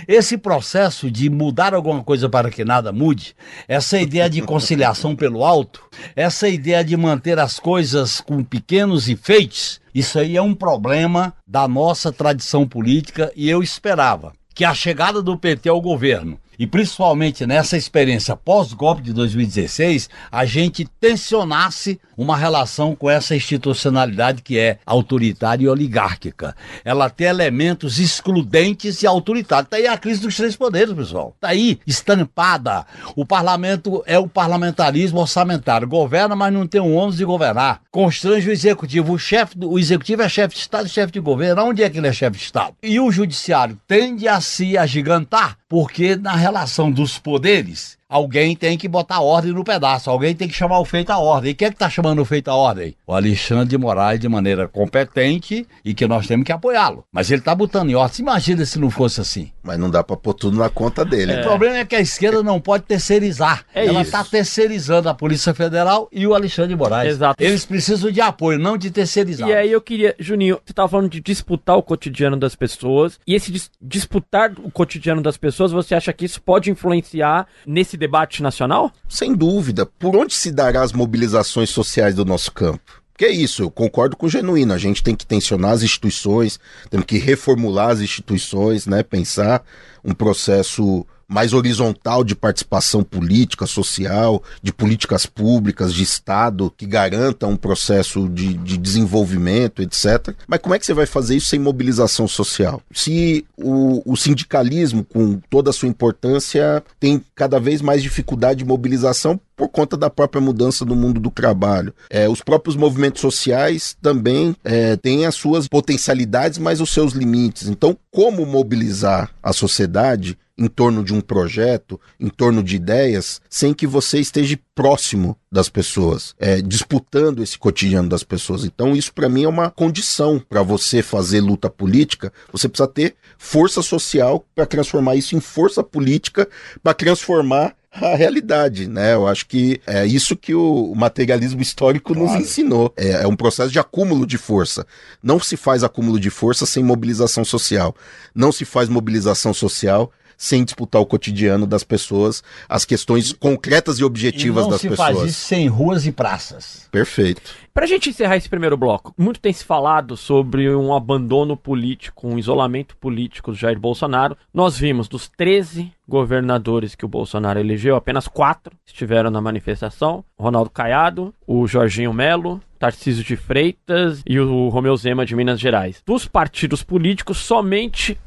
Speaker 3: Esse processo de mudar alguma coisa para que nada mude, essa ideia de conciliação [laughs] pelo alto, essa ideia de manter as coisas com pequenos enfeites, isso aí é um problema da nossa tradição política e eu esperava que a chegada do PT ao governo e principalmente nessa experiência pós-golpe de 2016, a gente tensionasse uma relação com essa institucionalidade que é autoritária e oligárquica. Ela tem elementos excludentes e autoritários. Está aí a crise dos três poderes, pessoal. Está aí estampada. O parlamento é o parlamentarismo orçamentário. Governa, mas não tem um ônus de governar. Constrange o executivo. O, chefe o executivo é chefe de Estado e chefe de governo. Onde é que ele é chefe de Estado? E o judiciário tende a se agigantar, porque na relação dos poderes, alguém tem que botar ordem no pedaço, alguém tem que chamar o feito à ordem. E quem é que está chamando o feito à ordem? O Alexandre de Moraes de maneira competente e que nós temos que apoiá-lo. Mas ele está botando em ordem. Imagina se não fosse assim.
Speaker 4: Mas não dá para pôr tudo na conta dele.
Speaker 3: É. O problema é que a esquerda não pode terceirizar. É Ela está terceirizando a Polícia Federal e o Alexandre de Moraes.
Speaker 2: Exato.
Speaker 3: Eles precisam de apoio, não de terceirizar.
Speaker 2: E aí eu queria, Juninho, você estava falando de disputar o cotidiano das pessoas. E esse dis disputar o cotidiano das pessoas, você acha que isso pode influenciar nesse debate nacional?
Speaker 4: Sem dúvida. Por onde se dará as mobilizações sociais do nosso campo? Que é isso, eu concordo com o Genuíno. A gente tem que tensionar as instituições, temos que reformular as instituições, né? Pensar um processo mais horizontal de participação política, social, de políticas públicas, de Estado, que garanta um processo de, de desenvolvimento, etc. Mas como é que você vai fazer isso sem mobilização social? Se o, o sindicalismo, com toda a sua importância, tem cada vez mais dificuldade de mobilização por conta da própria mudança do mundo do trabalho. É, os próprios movimentos sociais também é, têm as suas potencialidades, mas os seus limites. Então, como mobilizar a sociedade em torno de um projeto, em torno de ideias, sem que você esteja próximo das pessoas, é, disputando esse cotidiano das pessoas. Então, isso para mim é uma condição para você fazer luta política. Você precisa ter força social para transformar isso em força política, para transformar a realidade, né? Eu acho que é isso que o materialismo histórico claro. nos ensinou. É, é, um processo de acúmulo de força. Não se faz acúmulo de força sem mobilização social. Não se faz mobilização social sem disputar o cotidiano das pessoas, as questões concretas e objetivas e das pessoas. Não se faz
Speaker 3: isso sem ruas e praças.
Speaker 4: Perfeito.
Speaker 2: Pra gente encerrar esse primeiro bloco, muito tem se falado sobre um abandono político, um isolamento político do Jair Bolsonaro. Nós vimos dos 13 governadores que o Bolsonaro elegeu, apenas quatro estiveram na manifestação: Ronaldo Caiado, o Jorginho Melo, Tarcísio de Freitas e o Romeu Zema de Minas Gerais. Dos partidos políticos, somente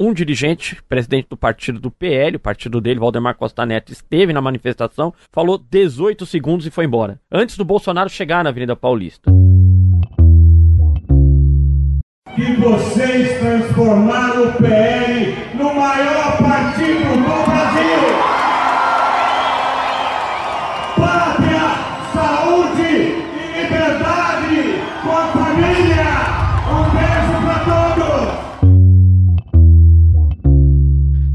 Speaker 2: um dirigente, presidente do partido do PL, o partido dele, Valdemar Costa Neto, esteve na manifestação, falou 18 segundos e foi embora, antes do Bolsonaro chegar na Avenida Paulista.
Speaker 7: Que vocês transformaram o PL no maior partido do Brasil!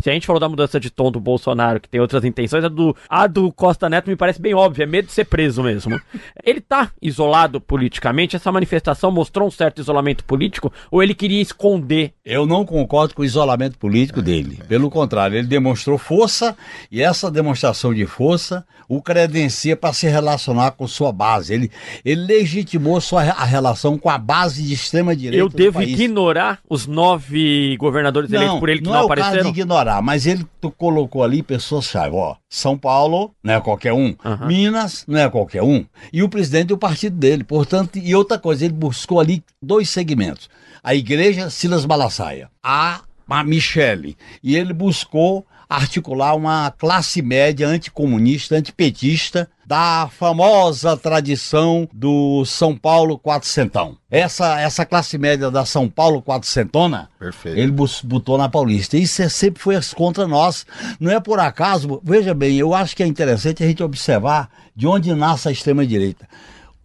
Speaker 2: Se a gente falou da mudança de tom do Bolsonaro, que tem outras intenções, a do, a do Costa Neto me parece bem óbvia, é medo de ser preso mesmo. [laughs] Ele tá isolado politicamente? Essa manifestação mostrou um certo isolamento político ou ele queria esconder?
Speaker 3: Eu não concordo com o isolamento político dele. Pelo contrário, ele demonstrou força e essa demonstração de força o credencia para se relacionar com sua base. Ele, ele legitimou sua, a relação com a base de extrema-direita.
Speaker 2: Eu devo ignorar os nove governadores
Speaker 3: não,
Speaker 2: eleitos por ele que
Speaker 3: não,
Speaker 2: não,
Speaker 3: é
Speaker 2: apareceram?
Speaker 3: Não, mas ele colocou ali pessoas-chave. Ó, São Paulo não é qualquer um, uhum. Minas não é qualquer um, e o presidente do partido dele. Portanto, e outra coisa, ele buscou ali dois segmentos. A igreja Silas Malasaia, a, a Michele, e ele buscou articular uma classe média anticomunista, antipetista, da famosa tradição do São Paulo quatrocentão. Essa, essa classe média da São Paulo quatrocentona,
Speaker 4: Perfeito.
Speaker 3: ele botou na Paulista. Isso é, sempre foi contra nós. Não é por acaso, veja bem, eu acho que é interessante a gente observar de onde nasce a extrema-direita.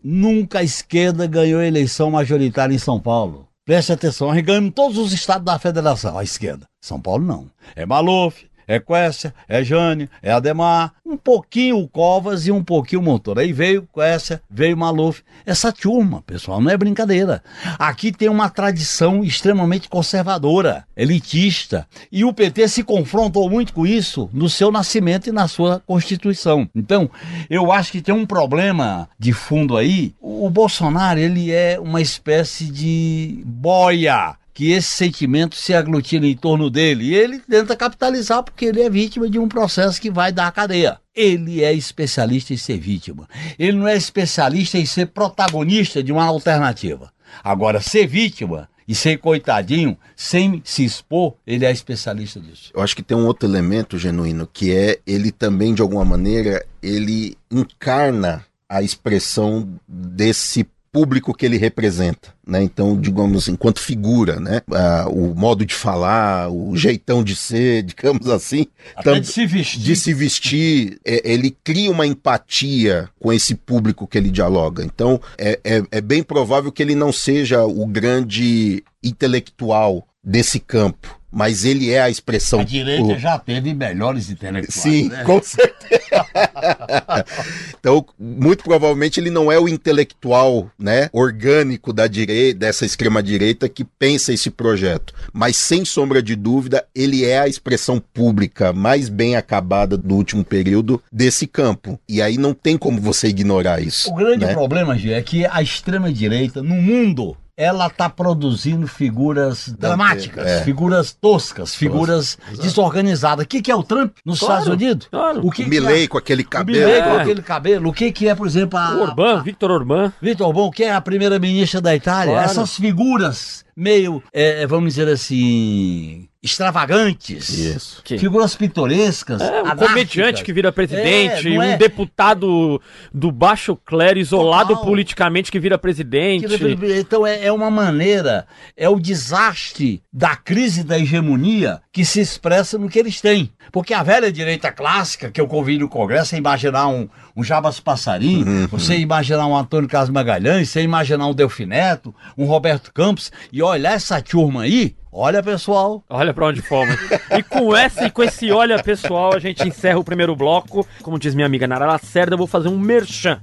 Speaker 3: Nunca a esquerda ganhou eleição majoritária em São Paulo. Preste atenção, ganhamos todos os estados da federação, a esquerda. São Paulo não. É Maluf, é Quécia, é Jane, é Ademar, um pouquinho o Covas e um pouquinho o Motor. Aí veio Quécia, veio Maluf. Essa turma, pessoal, não é brincadeira. Aqui tem uma tradição extremamente conservadora, elitista. E o PT se confrontou muito com isso no seu nascimento e na sua constituição. Então, eu acho que tem um problema de fundo aí. O Bolsonaro, ele é uma espécie de boia que esse sentimento se aglutina em torno dele. E ele tenta capitalizar porque ele é vítima de um processo que vai dar cadeia. Ele é especialista em ser vítima. Ele não é especialista em ser protagonista de uma alternativa. Agora, ser vítima e ser coitadinho, sem se expor, ele é especialista disso.
Speaker 4: Eu acho que tem um outro elemento genuíno, que é ele também, de alguma maneira, ele encarna a expressão desse público que ele representa, né? Então, digamos, enquanto figura, né? Ah, o modo de falar, o jeitão de ser, [laughs] digamos assim,
Speaker 3: Até de se vestir,
Speaker 4: de se vestir é, ele cria uma empatia com esse público que ele dialoga. Então, é, é, é bem provável que ele não seja o grande intelectual desse campo mas ele é a expressão. A
Speaker 3: direita o... já teve melhores intelectuais.
Speaker 4: Sim, né? com certeza. [laughs] então, muito provavelmente ele não é o intelectual, né, orgânico da direita, dessa extrema direita que pensa esse projeto, mas sem sombra de dúvida, ele é a expressão pública mais bem acabada do último período desse campo. E aí não tem como você ignorar isso.
Speaker 3: O grande
Speaker 4: né?
Speaker 3: problema, Gê, é que a extrema direita no mundo ela está produzindo figuras dramáticas,
Speaker 4: é.
Speaker 3: figuras toscas, figuras desorganizadas. O que, que é o Trump nos
Speaker 2: Claro,
Speaker 3: Estados Unidos?
Speaker 2: claro.
Speaker 3: O que
Speaker 4: O
Speaker 3: que
Speaker 4: Milley
Speaker 3: é?
Speaker 4: com aquele
Speaker 3: O
Speaker 4: cabelo.
Speaker 3: Milley com
Speaker 2: É.
Speaker 3: aquele cabelo. O que, que é, por exemplo, a,
Speaker 2: O Orbán, Victor Orbán.
Speaker 3: Vitor Orbán, que é a primeira-ministra da Itália,
Speaker 2: Claro.
Speaker 3: essas figuras meio, é, vamos dizer assim, extravagantes.
Speaker 4: Isso.
Speaker 2: Que-
Speaker 3: Figuras pitorescas.
Speaker 2: É, um
Speaker 3: anárquicas.
Speaker 2: comediante que vira presidente,
Speaker 3: É,
Speaker 2: um
Speaker 3: é?
Speaker 2: deputado do baixo clero isolado
Speaker 3: Total.
Speaker 2: politicamente que vira presidente.
Speaker 3: Então é, é uma maneira, é o desastre da crise da hegemonia que se expressa no que eles têm. Porque a velha direita clássica, que eu convido no Congresso, é imaginar um, um Jabas Passarim, você imaginar um Antônio Carlos Magalhães, você imaginar um Delfineto, um Roberto Campos, e olhar essa turma aí, olha pessoal,
Speaker 2: Olha pra onde fomos. E com essa e com esse olha pessoal, a gente encerra o primeiro bloco. Como diz minha amiga Nara Lacerda, eu vou fazer um merchan.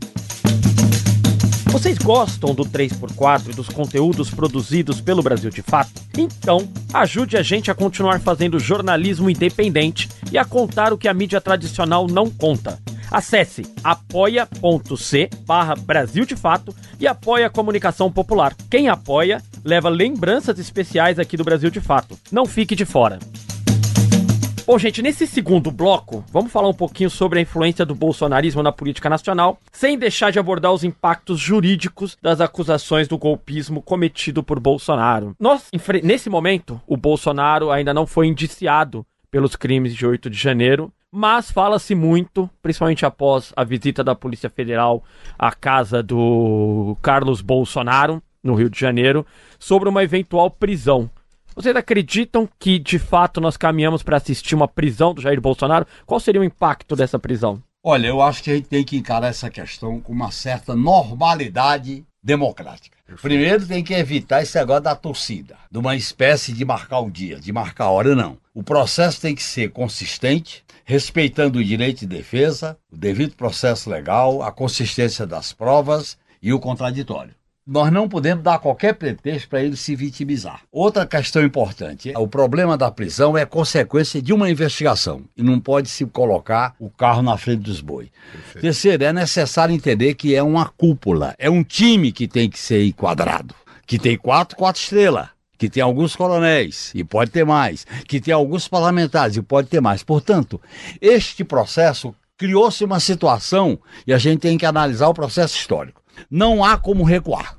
Speaker 2: Vocês gostam do 3x4 e dos conteúdos produzidos pelo Brasil de Fato? Então, ajude a gente a continuar fazendo jornalismo independente e a contar o que a mídia tradicional não conta. Acesse apoia.c barra Brasil de Fato e apoie a comunicação popular. Quem apoia, leva lembranças especiais aqui do Brasil de Fato. Não fique de fora. Bom, gente, nesse segundo bloco, vamos falar um pouquinho sobre a influência do bolsonarismo na política nacional, sem deixar de abordar os impactos jurídicos das acusações do golpismo cometido por Bolsonaro. Nós, nesse momento, o Bolsonaro ainda não foi indiciado pelos crimes de 8 de janeiro, mas fala-se muito, principalmente após a visita da Polícia Federal à casa do Carlos Bolsonaro, no Rio de Janeiro, sobre uma eventual prisão. Vocês acreditam que de fato nós caminhamos para assistir uma prisão do Jair Bolsonaro? Qual seria o impacto dessa prisão?
Speaker 3: Olha, eu acho que a gente tem que encarar essa questão com uma certa normalidade democrática. Primeiro tem que evitar esse negócio da torcida, de uma espécie de marcar o dia, de marcar a hora, não. O processo tem que ser consistente, respeitando o direito de defesa, o devido processo legal, a consistência das provas e o contraditório. Nós não podemos dar qualquer pretexto para ele se vitimizar. Outra questão importante: o problema da prisão é consequência de uma investigação e não pode se colocar o carro na frente dos bois. Terceiro, é necessário entender que é uma cúpula, é um time que tem que ser enquadrado, que tem quatro, quatro estrelas. Que tem alguns coronéis, e pode ter mais, que tem alguns parlamentares, e pode ter mais. Portanto, este processo criou-se uma situação e a gente tem que analisar o processo histórico. Não há como recuar.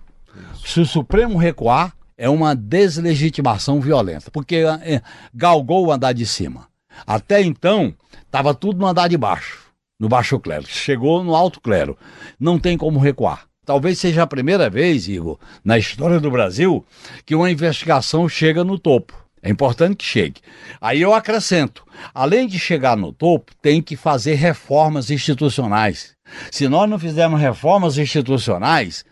Speaker 3: Se o Supremo recuar, é uma deslegitimação violenta, porque é, galgou o andar de cima. Até então, estava tudo no andar de baixo, no baixo clero. Chegou no alto clero. Não tem como recuar. Talvez seja a primeira vez, Igor, na história do Brasil, que uma investigação chega no topo. É importante que chegue. Aí eu acrescento: além de chegar no topo, tem que fazer reformas institucionais. Se nós não fizermos reformas institucionais,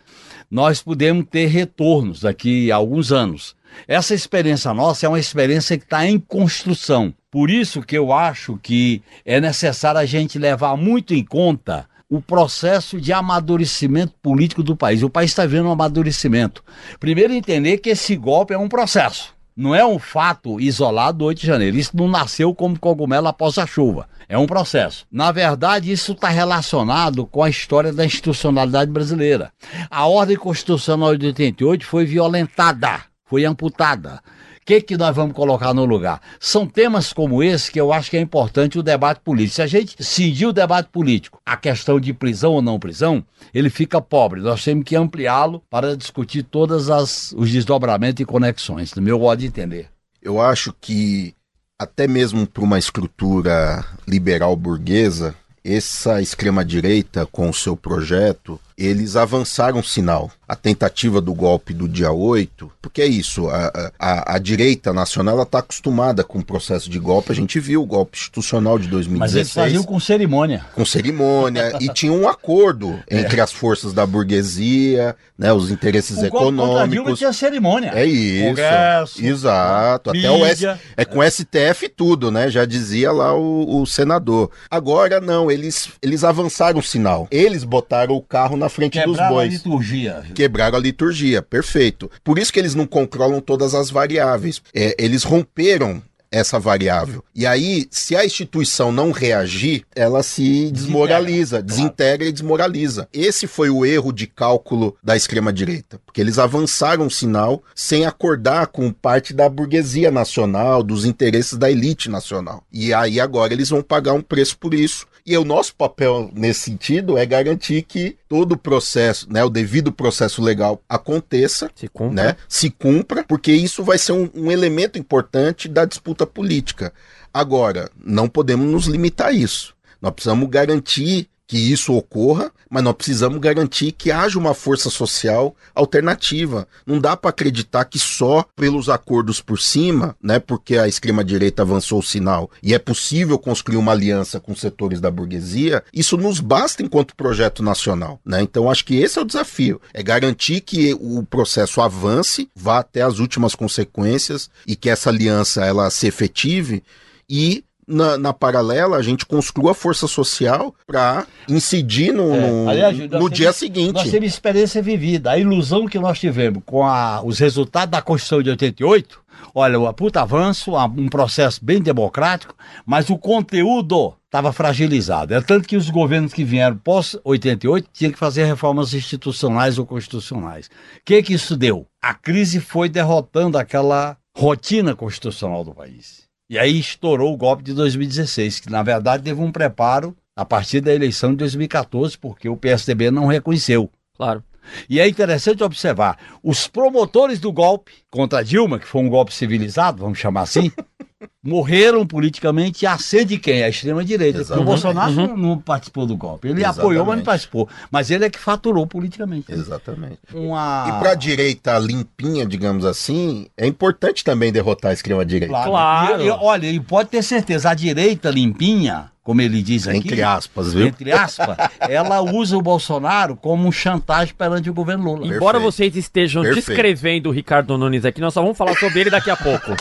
Speaker 3: nós podemos ter retornos daqui a alguns anos. Essa experiência nossa é uma experiência que está em construção. Por isso que eu acho que é necessário a gente levar muito em conta o processo de amadurecimento político do país. O país está vendo um amadurecimento. Primeiro, entender que esse golpe é um processo. Não é um fato isolado do 8 de janeiro. Isso não nasceu como cogumelo após a chuva. É um processo. Na verdade, isso está relacionado com a história da institucionalidade brasileira. A ordem constitucional de 88 foi violentada, foi amputada. Que, que nós vamos colocar no lugar? São temas como esse que eu acho que é importante o debate político. Se a gente cindir o debate político, a questão de prisão ou não prisão, ele fica pobre. Nós temos que ampliá-lo para discutir todos os desdobramentos e conexões, no meu modo de entender.
Speaker 4: Eu acho que até mesmo para uma estrutura liberal burguesa, essa extrema-direita, com o seu projeto, eles avançaram o sinal. A tentativa do golpe do dia 8, porque é isso, a, a, a direita nacional está acostumada com o processo de golpe, a gente viu o golpe institucional de 2016.
Speaker 3: Mas eles faziam com cerimônia.
Speaker 4: Com cerimônia, [laughs] e tinha um acordo entre as forças da burguesia, né, os interesses
Speaker 3: O golpe
Speaker 4: econômicos.
Speaker 3: tinha cerimônia.
Speaker 4: É isso.
Speaker 3: Congresso,
Speaker 4: exato. Até o S,
Speaker 3: mídia.
Speaker 4: é com STF tudo, né? Já dizia lá o, o senador. Agora não, eles, eles avançaram o sinal. Eles botaram o carro na frente dos
Speaker 3: Quebraram a
Speaker 4: bois.
Speaker 3: liturgia.
Speaker 4: Quebraram a liturgia, perfeito. Por isso que eles não controlam todas as variáveis. É, eles romperam essa variável. E aí, se a instituição não reagir, ela se desmoraliza, desintegra e desmoraliza. Esse foi o erro de cálculo da extrema-direita, porque eles avançaram o sinal sem acordar com parte da burguesia nacional, dos interesses da elite nacional. E aí agora eles vão pagar um preço por isso. E o nosso papel nesse sentido é garantir que todo o processo, né, o devido processo legal aconteça,
Speaker 2: Se cumpra.
Speaker 4: né, se cumpra, porque isso vai ser um, um elemento importante da disputa política. Agora, não podemos nos limitar a isso. Nós precisamos garantir que isso ocorra, mas nós precisamos garantir que haja uma força social alternativa. Não dá para acreditar que só pelos acordos por cima, né, porque a extrema direita avançou o sinal e é possível construir uma aliança com setores da burguesia, isso nos basta enquanto projeto nacional, né? Então acho que esse é o desafio, é garantir que o processo avance, vá até as últimas consequências e que essa aliança ela se efetive e na, na paralela, a gente construa a força social para incidir no,
Speaker 3: É,
Speaker 4: no,
Speaker 3: aliás,
Speaker 4: no
Speaker 3: temos-
Speaker 4: dia seguinte.
Speaker 3: Nós temos experiência vivida. A ilusão que nós tivemos com a- os resultados da Constituição de 88, olha, um puta avanço, um processo bem democrático, mas o conteúdo estava fragilizado. É tanto que os governos que vieram pós-88 tinham que fazer reformas institucionais ou constitucionais. O que, que isso deu? A crise foi derrotando aquela rotina constitucional do país. E aí estourou o golpe de 2016, que na verdade teve um preparo a partir da eleição de 2014, porque o PSDB não reconheceu.
Speaker 2: Claro.
Speaker 3: E é interessante observar, os promotores do golpe contra Dilma, que foi um golpe civilizado, vamos chamar assim, [laughs] morreram politicamente a ser de quem? A extrema-direita. Porque O
Speaker 4: Exatamente.
Speaker 3: Bolsonaro não- não participou do golpe. Ele
Speaker 4: Exatamente.
Speaker 3: apoiou, mas não participou. Mas ele é que faturou politicamente.
Speaker 4: Exatamente.
Speaker 3: Uma...
Speaker 4: E para a direita limpinha, digamos assim, é importante também derrotar a extrema-direita.
Speaker 3: Claro.
Speaker 2: Claro.
Speaker 3: E- e, olha, e pode ter certeza, a direita limpinha, como ele diz aqui,
Speaker 4: Entre aspas, viu?
Speaker 3: entre aspas, ela usa o Bolsonaro como um chantagem perante o governo Lula.
Speaker 4: Perfeito.
Speaker 2: Embora vocês estejam
Speaker 4: Perfeito.
Speaker 2: descrevendo o Ricardo Nunes aqui, nós só vamos falar sobre ele daqui a pouco,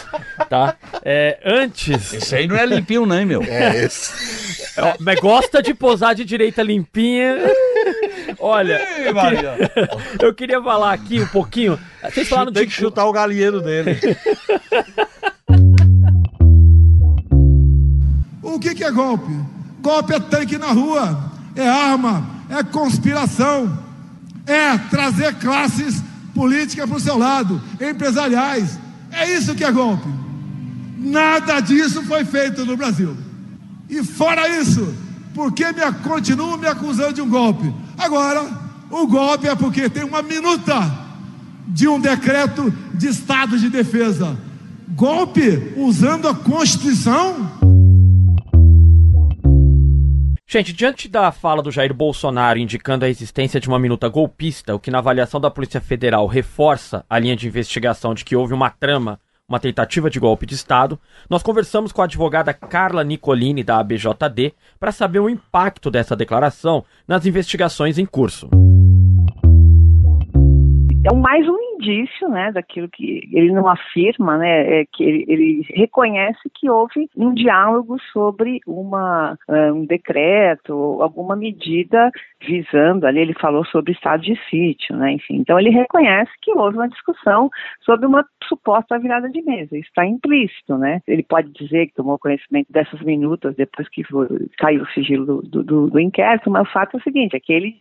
Speaker 2: tá? É, antes,
Speaker 3: Esse aí não é limpinho, não, hein, meu?
Speaker 4: É esse.
Speaker 2: ó, mas gosta de posar de direita limpinha. Olha,
Speaker 3: Ih, Maria.
Speaker 2: eu queria falar aqui um pouquinho. Vocês falaram
Speaker 3: Tem
Speaker 2: de
Speaker 3: que chutar o galinheiro dele.
Speaker 6: O que, que é golpe? Golpe é tanque na rua, é arma, é conspiração, é trazer classes políticas para o seu lado, empresariais. É isso que é golpe. Nada disso foi feito no Brasil. E fora isso, por que me, continuam me acusando de um golpe? Agora, o golpe é porque tem uma minuta de um decreto de estado de defesa. Golpe usando a Constituição?
Speaker 2: Gente, diante da fala do Jair Bolsonaro indicando a existência de uma minuta golpista, o que na avaliação da Polícia Federal reforça a linha de investigação de que houve uma trama, uma tentativa de golpe de Estado, nós conversamos com a advogada Carla Nicolini, da ABJD, para saber o impacto dessa declaração nas investigações em curso.
Speaker 8: é mais um indício, né, daquilo que ele não afirma, né, é que ele, ele reconhece que houve um diálogo sobre uma eh, um decreto, alguma medida visando ali, ele falou sobre estado de sítio, né, enfim. Então ele reconhece que houve uma discussão sobre uma suposta virada de mesa. Isso está implícito, né? Ele pode dizer que tomou conhecimento dessas minutas depois que foi- caiu o sigilo do, do- do- do inquérito, mas o fato é o seguinte, é que ele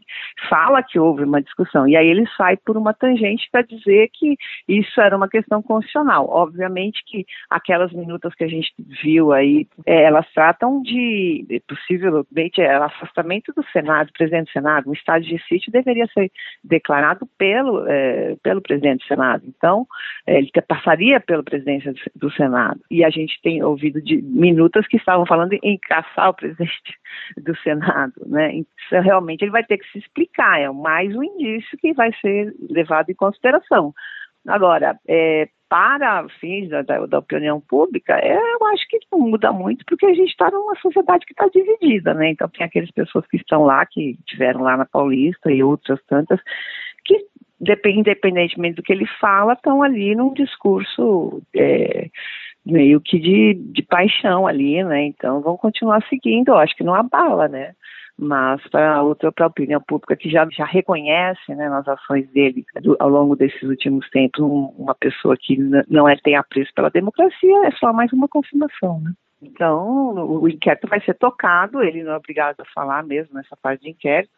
Speaker 8: fala que houve uma discussão e aí ele sai por uma tangente para dizer que isso era uma questão constitucional. Obviamente que aquelas minutas que a gente viu aí, eh, elas tratam de possivelmente é, afastamento do Senado, do presidente do Senado, um estado de sítio deveria ser declarado pelo, eh, pelo presidente do Senado. Então, eh, ele passaria pela presidência do, do Senado. E a gente tem ouvido de minutas que estavam falando em caçar o presidente do Senado, né? Isso realmente ele vai ter que se explicar, é mais um indício que vai ser levado em consideração. Agora, é, para fins da, da, opinião pública, é, eu acho que não muda muito, porque a gente está numa sociedade que está dividida, né? Então tem aquelas pessoas que estão lá, que estiveram lá na Paulista e outras tantas, que depend- independentemente do que ele fala, estão ali num discurso é, meio que de, de paixão ali, né? Então vão continuar seguindo, eu acho que não abala, né? mas para outra, para a opinião pública que já, já reconhece né, nas ações dele do, ao longo desses últimos tempos um, uma pessoa que não é tem apreço pela democracia, é só mais uma confirmação. Né? Então, o inquérito vai ser tocado, ele não é obrigado a falar mesmo nessa parte de inquérito,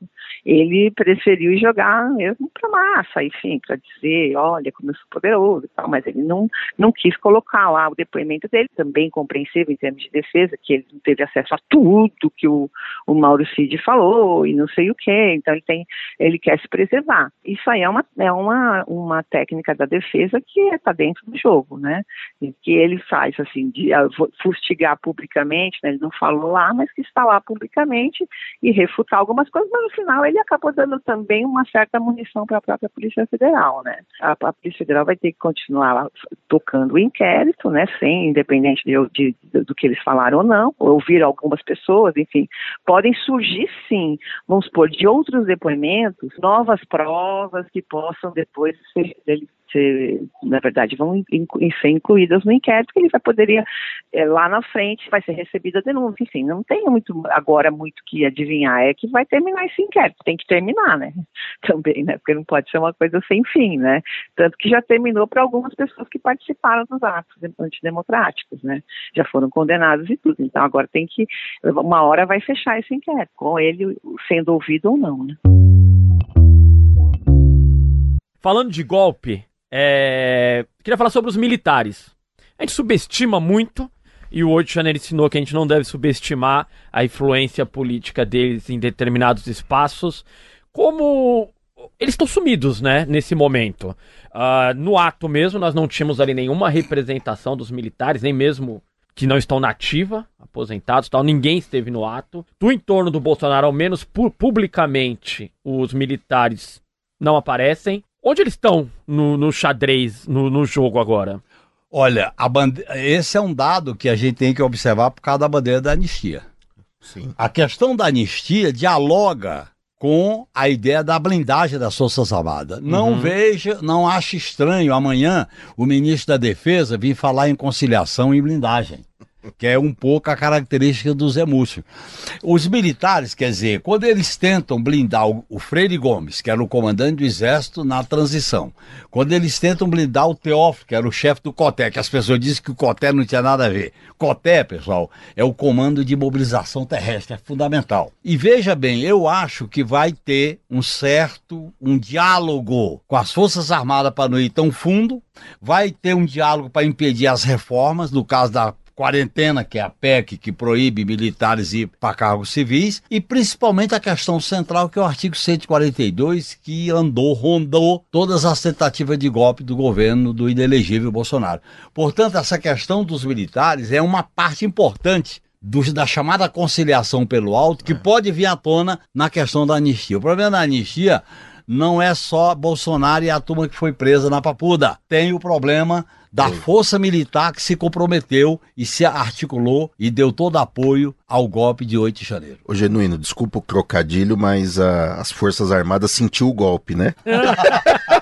Speaker 8: ele preferiu jogar mesmo para massa, enfim, para dizer, olha como eu sou poderoso e tal, mas ele não, não quis colocar lá o depoimento dele, também compreensível em termos de defesa, que ele não teve acesso a tudo que o, o Mauro Cid falou e não sei o que, então ele tem, ele quer se preservar. Isso aí é uma, é uma, uma técnica da defesa que está dentro do jogo, né, e que ele faz, assim, de uh, publicamente, né, ele não falou lá, mas que está lá publicamente e refutar algumas coisas, mas no final ele acabou dando também uma certa munição para a própria Polícia Federal, né. A, a, Polícia Federal vai ter que continuar tocando o inquérito, né, sem, independente de, de, de, do que eles falaram ou não, ouvir algumas pessoas, enfim, podem surgir sim, vamos supor, de outros depoimentos, novas provas que possam depois ser, ser, na verdade, vão ser incluídas no inquérito, que ele vai poderia, é, lá na frente, vai ser recebida a denúncia. Enfim, não tem muito, agora muito que adivinhar, é que vai terminar esse inquérito, tem que terminar, né? [laughs] Também, né? Porque não pode ser uma coisa sem fim, né? Tanto que já terminou para algumas pessoas que participaram dos atos antidemocráticos, né? Já foram condenados e tudo. Então agora tem que, uma hora vai fechar esse inquérito, com ele sendo ouvido ou não, né?
Speaker 2: Falando de golpe, é... Queria falar sobre os militares. A gente subestima muito, e o 8 de janeiro ensinou que a gente não deve subestimar a influência política deles em determinados espaços. Como eles estão sumidos, né, nesse momento. Uh, no ato mesmo, nós não tínhamos ali nenhuma representação dos militares, nem mesmo que não estão na ativa, aposentados tal, ninguém esteve no ato. Do entorno do Bolsonaro, ao menos pu publicamente, os militares não aparecem. Onde eles estão no, no xadrez, no, no, jogo agora?
Speaker 3: Olha, bande... esse é um dado que a gente tem que observar por causa da bandeira da anistia. Sim. A questão da anistia dialoga com a ideia da blindagem das Forças Armadas. Não uhum. veja, não ache estranho amanhã o ministro da Defesa vir falar em conciliação e blindagem que é um pouco a característica do Zé Múcio. Os militares, quer dizer, quando eles tentam blindar o, o Freire Gomes, que era o comandante do Exército na transição, quando eles tentam blindar o Teófilo, que era o chefe do COTÉ, que as pessoas dizem que o COTÉ não tinha nada a ver. COTÉ, pessoal, é o Comando de Mobilização Terrestre, é fundamental. E veja bem, eu acho que vai ter um certo, um diálogo com as Forças Armadas para não ir tão fundo, vai ter um diálogo para impedir as reformas, no caso da quarentena, que é a PEC, que proíbe militares ir para cargos civis, e principalmente a questão central, que é o artigo 142, que andou, rondou todas as tentativas de golpe do governo do inelegível Bolsonaro. Portanto, essa questão dos militares é uma parte importante do, da chamada conciliação pelo alto, que pode vir à tona na questão da anistia. O problema da anistia não é só Bolsonaro e a turma que foi presa na Papuda. Tem o problema da força militar que se comprometeu e se articulou e deu todo apoio ao golpe de 8 de janeiro.
Speaker 4: Ô Genuíno, desculpa o trocadilho, mas a, as Forças Armadas sentiu o golpe, né? [laughs]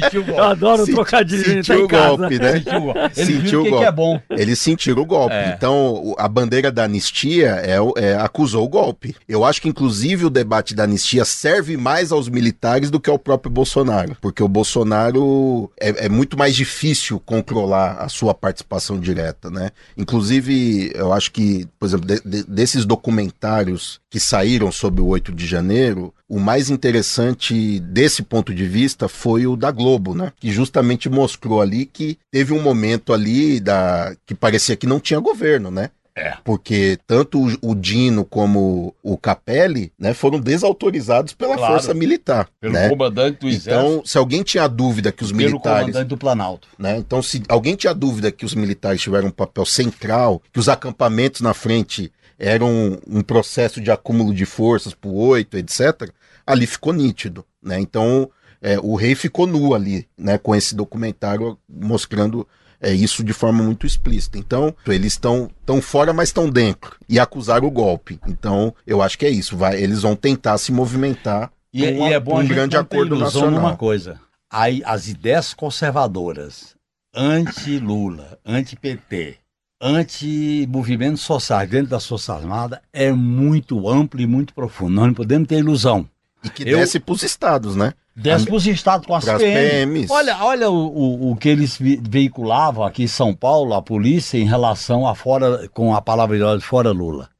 Speaker 2: Sentiu o golpe. Eu adoro o trocadilho.
Speaker 4: Sentiu
Speaker 2: tá
Speaker 4: o golpe, né? Sentiu o golpe. Ele sentiu o golpe. Que é bom. Eles sentiram o golpe. É. Então, a bandeira da anistia é, é, acusou o golpe. Eu acho que, inclusive, o debate da anistia serve mais aos militares do que ao próprio Bolsonaro. Porque o Bolsonaro é, é muito mais difícil controlar a sua participação direta, né? Inclusive, eu acho que, por exemplo, de, de, desses documentários que saíram sobre o 8 de janeiro, o mais interessante desse ponto de vista foi o da Globo, né? Que justamente mostrou ali que teve um momento ali da que parecia que não tinha governo, né? É. Porque tanto o, Dino como o Capelli né, foram desautorizados pela claro, Força Militar.
Speaker 3: Pelo
Speaker 4: né?
Speaker 3: comandante do Exército.
Speaker 4: Então, se alguém tinha dúvida que os
Speaker 3: pelo
Speaker 4: militares. Pelo
Speaker 3: comandante do Planalto.
Speaker 4: Né, então, se alguém tinha dúvida que os militares tiveram um papel central, que os acampamentos na frente eram um, um processo de acúmulo de forças por oito, etc., ali ficou nítido. Né? Então, é, o rei ficou nu ali, né, com esse documentário mostrando é, isso de forma muito explícita. Então, eles estão tão fora, mas estão dentro e acusaram o golpe. Então, eu acho que é isso. Vai, eles vão tentar se movimentar
Speaker 3: e, um, e é bom um grande acordo nacional. Numa coisa, aí as ideias conservadoras, anti-Lula, anti-PT, anti-movimentos sociais dentro das Forças Armadas é muito amplo e muito profundo. Nós não podemos ter ilusão.
Speaker 4: E que eu... desce para os estados, né?
Speaker 3: Desce para os estados com as,
Speaker 4: as PMs.
Speaker 3: Olha, olha o, o, o, que eles veiculavam aqui em São Paulo, a polícia, em relação a fora, com a palavra de fora Lula.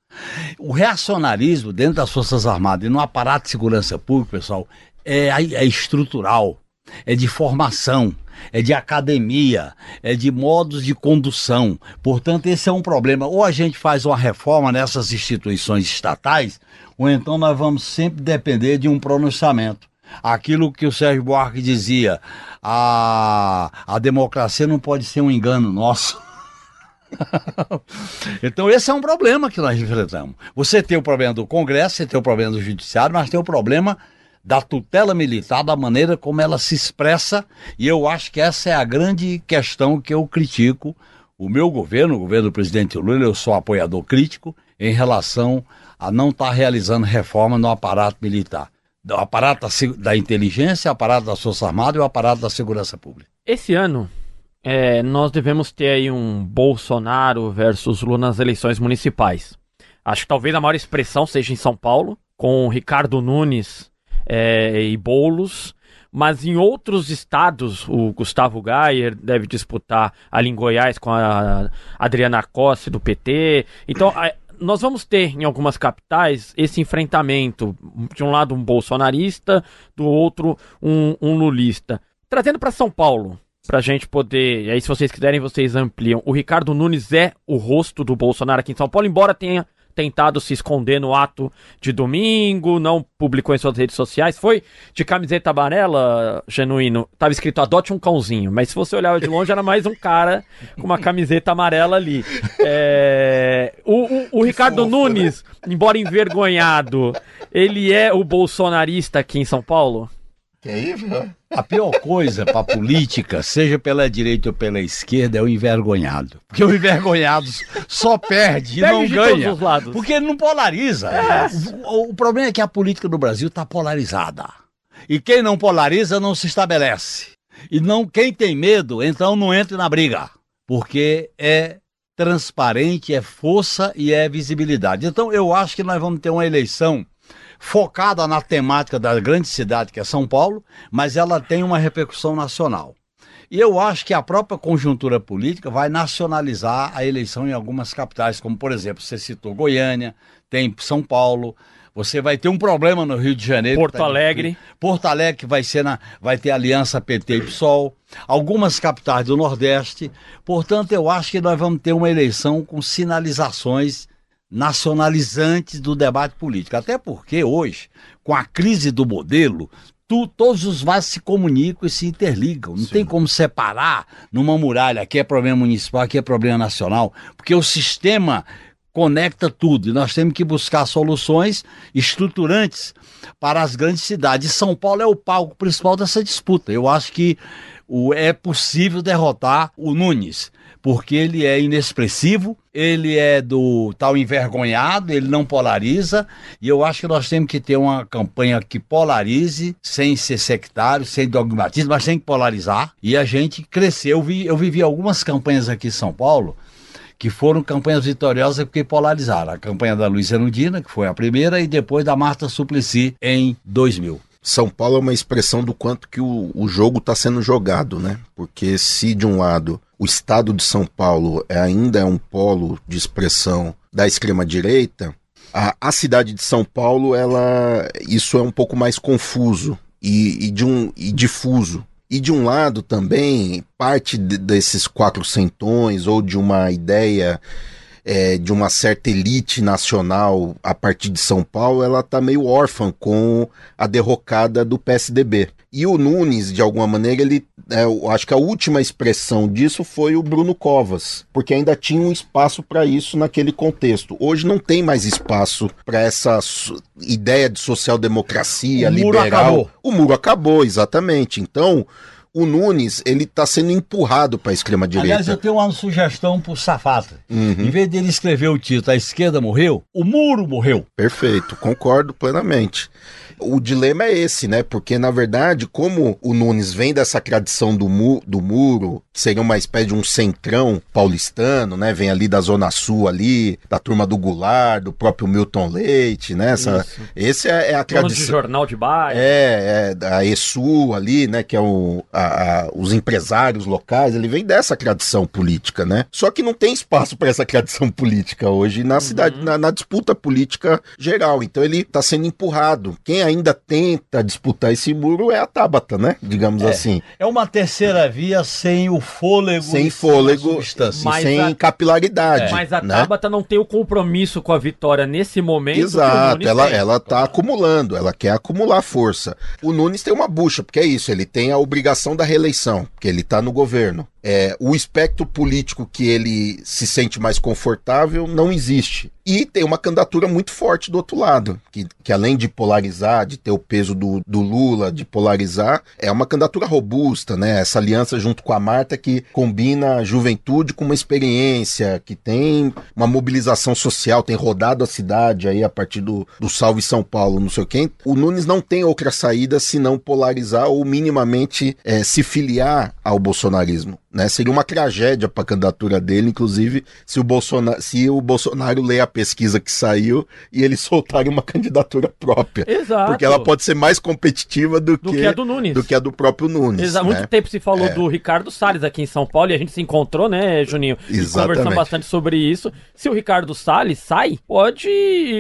Speaker 3: O reacionarismo dentro das Forças Armadas e no aparato de segurança pública, pessoal, é, é estrutural, é de formação, é de academia, é de modos de condução. Portanto, esse é um problema. Ou a gente faz uma reforma nessas instituições estatais, ou então nós vamos sempre depender de um pronunciamento. Aquilo que o Sérgio Buarque dizia, a, a democracia não pode ser um engano nosso. [laughs] então esse é um problema que nós enfrentamos. Você tem o problema do Congresso, você tem o problema do Judiciário, mas tem o problema da tutela militar, da maneira como ela se expressa, e eu acho que essa é a grande questão que eu critico o meu governo, o governo do presidente Lula, eu sou apoiador crítico em relação a não estar tá realizando reforma no aparato militar. O aparato da inteligência, o aparato das Forças Armadas e o aparato da segurança pública.
Speaker 2: Esse ano, é, nós devemos ter aí um Bolsonaro versus Lula nas eleições municipais. Acho que talvez a maior expressão seja em São Paulo, com Ricardo Nunes é, e Boulos. Mas em outros estados, o Gustavo Gayer deve disputar ali em Goiás com a Adriana Costa do PT. Então, nós vamos ter em algumas capitais esse enfrentamento. De um lado, um bolsonarista, do outro, um, um lulista. Trazendo para São Paulo, para a gente poder. E aí, se vocês quiserem, vocês ampliam. O Ricardo Nunes é o rosto do Bolsonaro aqui em São Paulo, embora tenha tentado se esconder no ato de domingo, não publicou em suas redes sociais. Foi de camiseta amarela, genuíno. Tava escrito adote um cãozinho, mas se você olhava de longe era mais um cara com uma camiseta amarela ali. É... O, o, o Ricardo fofo, Nunes, né? embora envergonhado, ele é o bolsonarista aqui em São Paulo?
Speaker 3: Que aí, viu? A pior coisa para política, seja pela direita ou pela esquerda, é o envergonhado. Porque o envergonhado só perde e não ganha. Porque ele não polariza. É. O, o, problema é que a política do Brasil está polarizada. E quem não polariza não se estabelece. E não quem tem medo, então não entre na briga. Porque é transparente, é força e é visibilidade. Então eu acho que nós vamos ter uma eleição focada na temática da grande cidade que é São Paulo, mas ela tem uma repercussão nacional. E eu acho que a própria conjuntura política vai nacionalizar a eleição em algumas capitais, como por exemplo, você citou Goiânia, tem São Paulo, você vai ter um problema no Rio de Janeiro.
Speaker 2: Porto tá Alegre.
Speaker 3: Porto Alegre vai ser na, vai ter aliança PT e PSOL. Algumas capitais do Nordeste. Portanto, eu acho que nós vamos ter uma eleição com sinalizações nacionalizantes do debate político. Até porque hoje, com a crise do modelo, tu, todos os vasos se comunicam e se interligam. Não Sim. tem como separar numa muralha, aqui é problema municipal, aqui é problema nacional, porque o sistema conecta tudo e nós temos que buscar soluções estruturantes para as grandes cidades. São Paulo é o palco principal dessa disputa. Eu acho que o, é possível derrotar o Nunes porque ele é inexpressivo, ele é do tal envergonhado, ele não polariza, e eu acho que nós temos que ter uma campanha que polarize, sem ser sectário, sem dogmatismo, mas sem polarizar, e a gente cresceu. Eu, vi, eu vivi algumas campanhas aqui em São Paulo, que foram campanhas vitoriosas porque polarizaram. A campanha da Luísa Nudina, que foi a primeira, e depois da Marta Suplicy em 2000.
Speaker 4: São Paulo é uma expressão do quanto que o, o jogo está sendo jogado, né? Porque se de um lado o estado de São Paulo é, ainda é um polo de expressão da extrema direita, a, a cidade de São Paulo, ela isso é um pouco mais confuso e, e de um e difuso. E de um lado também, parte de, desses quatro centões ou de uma ideia é, de uma certa elite nacional a partir de São Paulo, ela está meio órfã com a derrocada do PSDB. E o Nunes, de alguma maneira, ele. É, eu acho que a última expressão disso foi o Bruno Covas, porque ainda tinha um espaço para isso naquele contexto. Hoje não tem mais espaço para essa ideia de social-democracia liberal. Muro acabou. O muro acabou, exatamente. Então, o Nunes, ele tá sendo empurrado para a extrema direita.
Speaker 3: Aliás, eu tenho uma sugestão pro Safata. Uhum. Em vez dele escrever o título A Esquerda Morreu, o Muro Morreu.
Speaker 4: Perfeito, concordo plenamente. O dilema é esse, né? Porque, na verdade, como o Nunes vem dessa tradição do, mu do muro, que seria uma espécie de um centrão paulistano, né? Vem ali da Zona Sul ali, da turma do Goulart, do próprio Milton Leite, né? Essa, esse é, é a
Speaker 2: Dono de
Speaker 4: tradição.
Speaker 2: jornal de bairro.
Speaker 4: É, é, da ESU ali, né, que é o, a- a- os empresários locais, ele vem dessa tradição política, né? Só que não tem espaço para essa tradição política hoje na cidade, na, na disputa política geral. Então ele está sendo empurrado. Quem ainda tenta disputar esse muro é a Tabata, né? Digamos assim.
Speaker 3: É uma terceira via sem o fôlego.
Speaker 4: Sem
Speaker 3: e
Speaker 4: fôlego, sem
Speaker 2: a-
Speaker 4: capilaridade.
Speaker 2: Mas a
Speaker 4: né?
Speaker 2: Tabata não tem o compromisso com a vitória nesse momento.
Speaker 4: Exato, ela,
Speaker 2: tem.
Speaker 4: ela tá acumulando, ela quer acumular força. O Nunes tem uma bucha, porque é isso, ele tem a obrigação da reeleição, porque ele tá no governo. É, o espectro político que ele se sente mais confortável não existe. E tem uma candidatura muito forte do outro lado, que, que além de polarizar, de ter o peso do, do Lula, de polarizar, é uma candidatura robusta, né? Essa aliança junto com a Marta que combina a juventude com uma experiência, que tem uma mobilização social, tem rodado a cidade aí a partir do, do Salve São Paulo, não sei o quê. O Nunes não tem outra saída senão polarizar ou minimamente eh, se filiar ao bolsonarismo. Né? Seria uma tragédia para a candidatura dele, inclusive, se o, Bolsonaro, se o Bolsonaro ler a pesquisa que saiu e ele [laughs] soltar uma candidatura própria.
Speaker 2: Exato.
Speaker 4: Porque ela pode ser mais competitiva do,
Speaker 2: Do
Speaker 4: que,
Speaker 2: que a do Nunes.
Speaker 4: do que a do próprio Nunes.
Speaker 2: Exa-
Speaker 4: né?
Speaker 2: Muito tempo se falou do Ricardo Salles aqui em São Paulo e a gente se encontrou, né, Juninho?
Speaker 4: Exatamente.
Speaker 2: conversamos bastante sobre isso. Se o Ricardo Salles sai, pode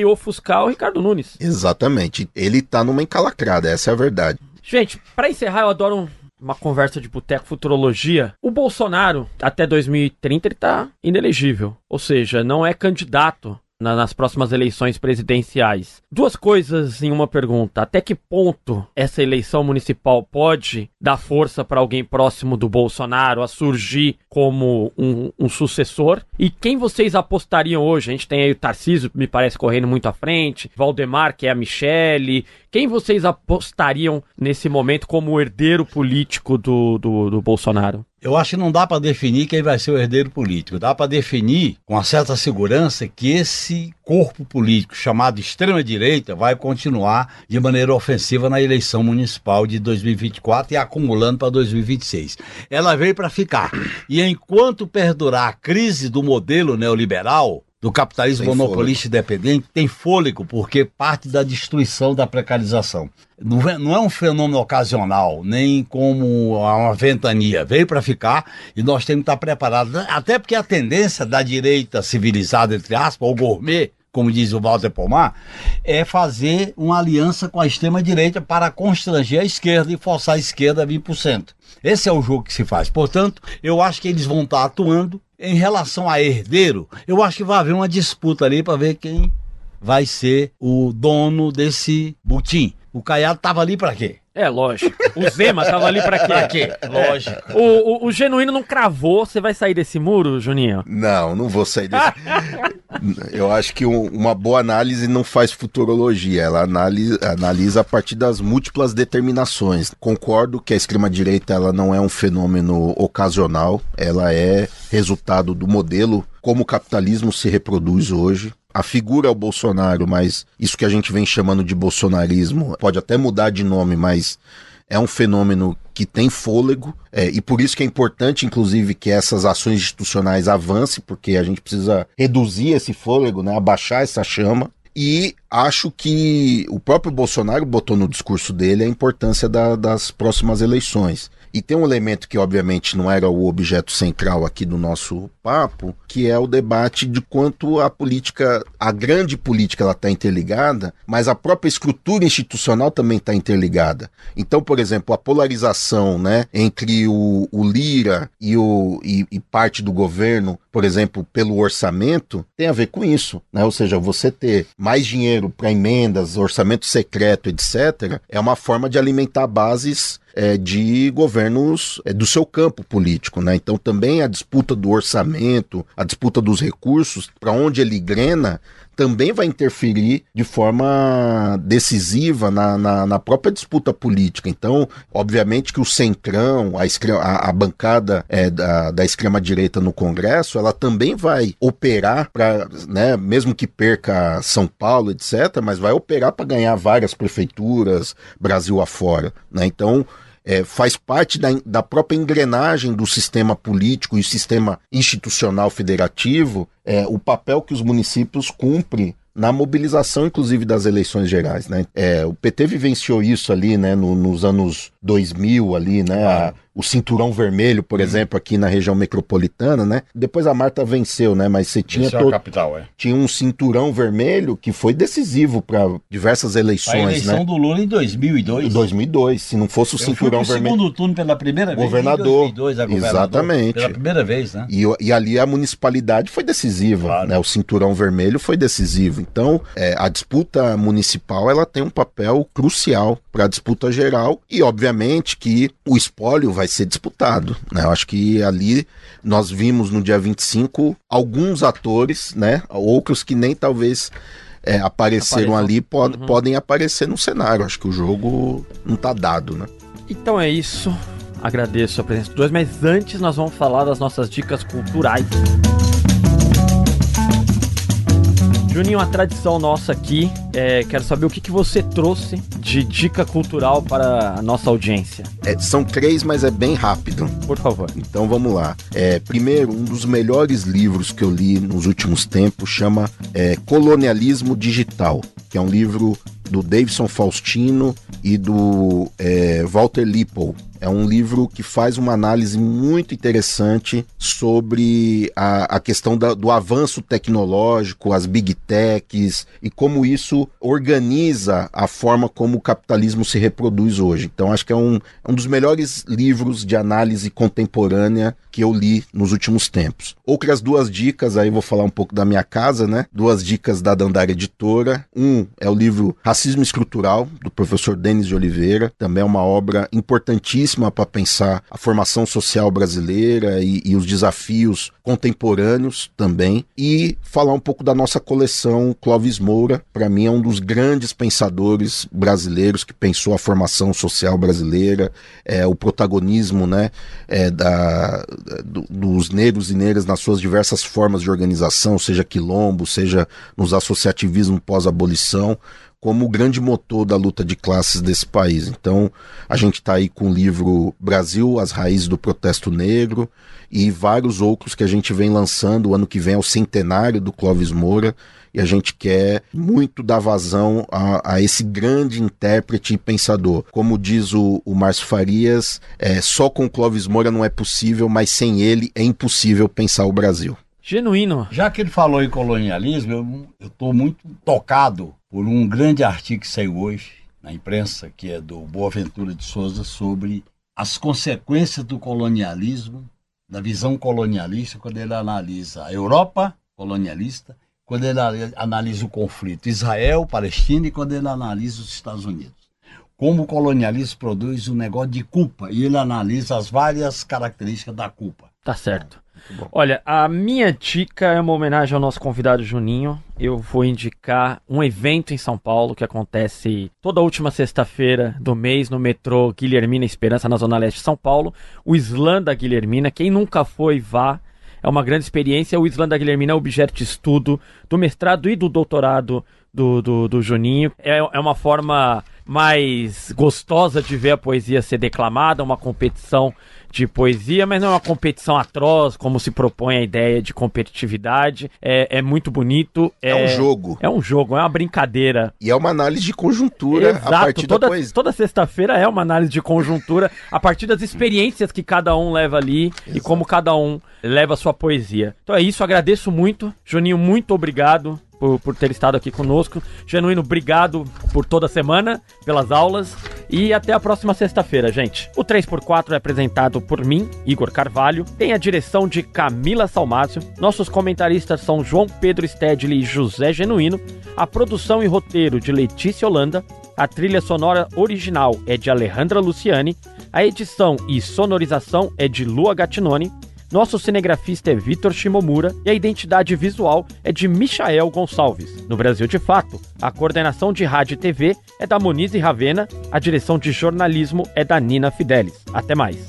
Speaker 2: ofuscar o Ricardo Nunes.
Speaker 4: Exatamente. Ele tá numa encalacrada, essa é a verdade.
Speaker 2: Gente, pra encerrar, eu adoro um- uma conversa de boteco futurologia. O Bolsonaro, até 2030, ele tá inelegível. Ou seja, não é candidato na- nas próximas eleições presidenciais. Duas coisas em uma pergunta. Até que ponto essa eleição municipal pode dar força para alguém próximo do Bolsonaro a surgir como um, um sucessor? E quem vocês apostariam hoje? A gente tem aí o Tarcísio, me parece, correndo muito à frente, Valdemar, que é a Michele. Quem vocês apostariam nesse momento como herdeiro político do, do, do Bolsonaro?
Speaker 3: Eu acho que não dá para definir quem vai ser o herdeiro político. Dá para definir com uma certa segurança que esse corpo político chamado extrema-direita vai continuar de maneira ofensiva na eleição municipal de 2024 e acumulando para 2026. Ela veio para ficar. E enquanto perdurar a crise do modelo neoliberal, do capitalismo
Speaker 4: Tem
Speaker 3: monopolista independente, tem fôlego, porque parte da destruição da precarização. Não é, não é um fenômeno ocasional, nem como uma ventania. Veio para ficar e nós temos que estar preparados. Até porque a tendência da direita civilizada, entre aspas, ou gourmet, como diz o Walter Pomar, é fazer uma aliança com a extrema-direita para constranger a esquerda e forçar a esquerda a vir por cento. Esse é o jogo que se faz. Portanto, eu acho que eles vão estar atuando. Em relação a herdeiro, eu acho que vai haver uma disputa ali para ver quem vai ser o dono desse butim. O Caiado estava ali para quê?
Speaker 2: É, lógico. O Zema tava ali pra quê?
Speaker 3: Pra quê? Lógico.
Speaker 2: O, o, o Genuíno não cravou. Você vai sair desse muro, Juninho?
Speaker 4: Não, não vou sair desse. [laughs] Eu acho que um- uma boa análise não faz futurologia, ela analisa, analisa a partir das múltiplas determinações. Concordo que a extrema-direita ela não é um fenômeno ocasional, ela é resultado do modelo como o capitalismo se reproduz hoje. A figura é o Bolsonaro, mas isso que a gente vem chamando de bolsonarismo pode até mudar de nome, mas é um fenômeno que tem fôlego é, e por isso que é importante, inclusive, que essas ações institucionais avancem, porque a gente precisa reduzir esse fôlego, né, abaixar essa chama. E acho que o próprio Bolsonaro botou no discurso dele a importância da- das próximas eleições. E tem um elemento que, obviamente, não era o objeto central aqui do nosso papo, que é o debate de quanto a política, a grande política, ela está interligada, mas a própria estrutura institucional também está interligada. Então, por exemplo, a polarização né, entre o, o Lira e, o, e, e parte do governo, por exemplo, pelo orçamento, tem a ver com isso. Né? Ou seja, você ter mais dinheiro para emendas, orçamento secreto, etc., é uma forma de alimentar bases é, de governos é, do seu campo político, né? Então também a disputa do orçamento, a disputa dos recursos, para onde ele grena, também vai interferir de forma decisiva na, na, na própria disputa política. Então, obviamente que o centrão, a, a, a bancada é, da, da extrema-direita no Congresso, ela também vai operar para, né, mesmo que perca São Paulo, etc., mas vai operar para ganhar várias prefeituras, Brasil afora. Né? Então, é, faz parte da, da própria engrenagem do sistema político e sistema institucional federativo é, o papel que os municípios cumprem na mobilização, inclusive, das eleições gerais, né? É, o PT vivenciou isso ali, né, no, nos anos 2000 ali, né, a, o cinturão vermelho, por uhum. exemplo, aqui na região metropolitana, né? Depois a Marta venceu, né? Mas você tinha
Speaker 3: todo, capital, é.
Speaker 4: tinha um cinturão vermelho que foi decisivo para diversas eleições, a
Speaker 3: eleição
Speaker 4: né?
Speaker 3: do Lula em 2002.
Speaker 4: 2002, se não fosse o Eu cinturão fui vermelho.
Speaker 3: segundo turno pela primeira
Speaker 4: vez governador,
Speaker 3: em 2002, a
Speaker 4: governador. Exatamente.
Speaker 3: Pela primeira vez, né?
Speaker 4: E, e ali a municipalidade foi decisiva, claro. né? O cinturão vermelho foi decisivo. Então, é, a disputa municipal ela tem um papel crucial para a disputa geral e, obviamente, que o espólio vai ser disputado. Né? Eu acho que ali nós vimos no dia 25 alguns atores, né? outros que nem talvez é, apareceram ali pod uhum. podem aparecer no cenário. Acho que o jogo não está dado. Né?
Speaker 2: Então é isso. Agradeço a presença dos dois, mas antes nós vamos falar das nossas dicas culturais. Juninho, a tradição nossa aqui, é, quero saber o que, que você trouxe de dica cultural para a nossa audiência.
Speaker 4: É, são três, mas é bem rápido.
Speaker 2: Por favor.
Speaker 4: Então vamos lá. É, primeiro, um dos melhores livros que eu li nos últimos tempos chama é, Colonialismo Digital, que é um livro do Davidson Faustino e do é, Walter Lippel. É um livro que faz uma análise muito interessante sobre a, a questão da, do avanço tecnológico, as big techs e como isso organiza a forma como o capitalismo se reproduz hoje. Então, acho que é um, é um dos melhores livros de análise contemporânea que eu li nos últimos tempos. Outras duas dicas, aí vou falar um pouco da minha casa, né? Duas dicas da Dandara Editora. Um é o livro Racismo Estrutural, do professor Denis de Oliveira, também é uma obra importantíssima para pensar a formação social brasileira e, e, os desafios contemporâneos também. E falar um pouco da nossa coleção Clóvis Moura. Para mim, é um dos grandes pensadores brasileiros que pensou a formação social brasileira, é, o protagonismo né, é, da, do, dos negros e negras nas suas diversas formas de organização, seja quilombo, seja nos associativismo pós-abolição como o grande motor da luta de classes desse país. Então, a gente está aí com o livro Brasil, as raízes do protesto negro e vários outros que a gente vem lançando. O ano que vem é o centenário do Clóvis Moura e a gente quer muito dar vazão a, a esse grande intérprete e pensador. Como diz o, o Márcio Farias, é, só com Clóvis Moura não é possível, mas sem ele é impossível pensar o Brasil.
Speaker 2: Genuíno.
Speaker 3: Já que ele falou em colonialismo, eu estou muito tocado por um grande artigo que saiu hoje na imprensa, que é do Boaventura de Souza, sobre as consequências do colonialismo, da visão colonialista, quando ele analisa a Europa colonialista, quando ele analisa o conflito Israel-Palestina e quando ele analisa os Estados Unidos. Como o colonialismo produz um negócio de culpa e ele analisa as várias características da culpa.
Speaker 2: Tá certo. Olha, a minha dica é uma homenagem ao nosso convidado Juninho. Eu vou indicar um evento em São Paulo que acontece toda última sexta-feira do mês no metrô Guilhermina Esperança, na Zona Leste de São Paulo. O Islã da Guilhermina. Quem nunca foi, vá. É uma grande experiência. O Islã da Guilhermina é objeto de estudo do mestrado e do doutorado do, do, do Juninho. É, é uma forma mais gostosa de ver a poesia ser declamada, uma competição de poesia, mas não é uma competição atroz, como se propõe a ideia de competitividade. É, é muito bonito.
Speaker 4: É, é, um jogo.
Speaker 2: É um jogo, é uma brincadeira.
Speaker 4: E é uma análise de conjuntura
Speaker 2: Exato,
Speaker 4: a partir
Speaker 2: toda,
Speaker 4: da poesia.
Speaker 2: Toda sexta-feira é uma análise de conjuntura a partir das experiências que cada um leva ali Exato. e como cada um leva a sua poesia. Então é isso, agradeço muito. Juninho, muito obrigado por, por ter estado aqui conosco. Genuíno, obrigado por toda semana, pelas aulas. E até a próxima sexta-feira, gente. O 3x4 é apresentado por mim, Igor Carvalho. Tem a direção de Camila Salmácio. Nossos comentaristas são João Pedro Stedley e José Genuíno. A produção e roteiro de Letícia Holanda. A trilha sonora original é de Alejandra Luciani. A edição e sonorização é de Lua Gattinoni. Nosso cinegrafista é Vitor Shimomura e a identidade visual é de Michael Gonçalves. No Brasil de Fato, a coordenação de rádio e TV é da Monize Ravena, a direção de jornalismo é da Nina Fidelis. Até mais.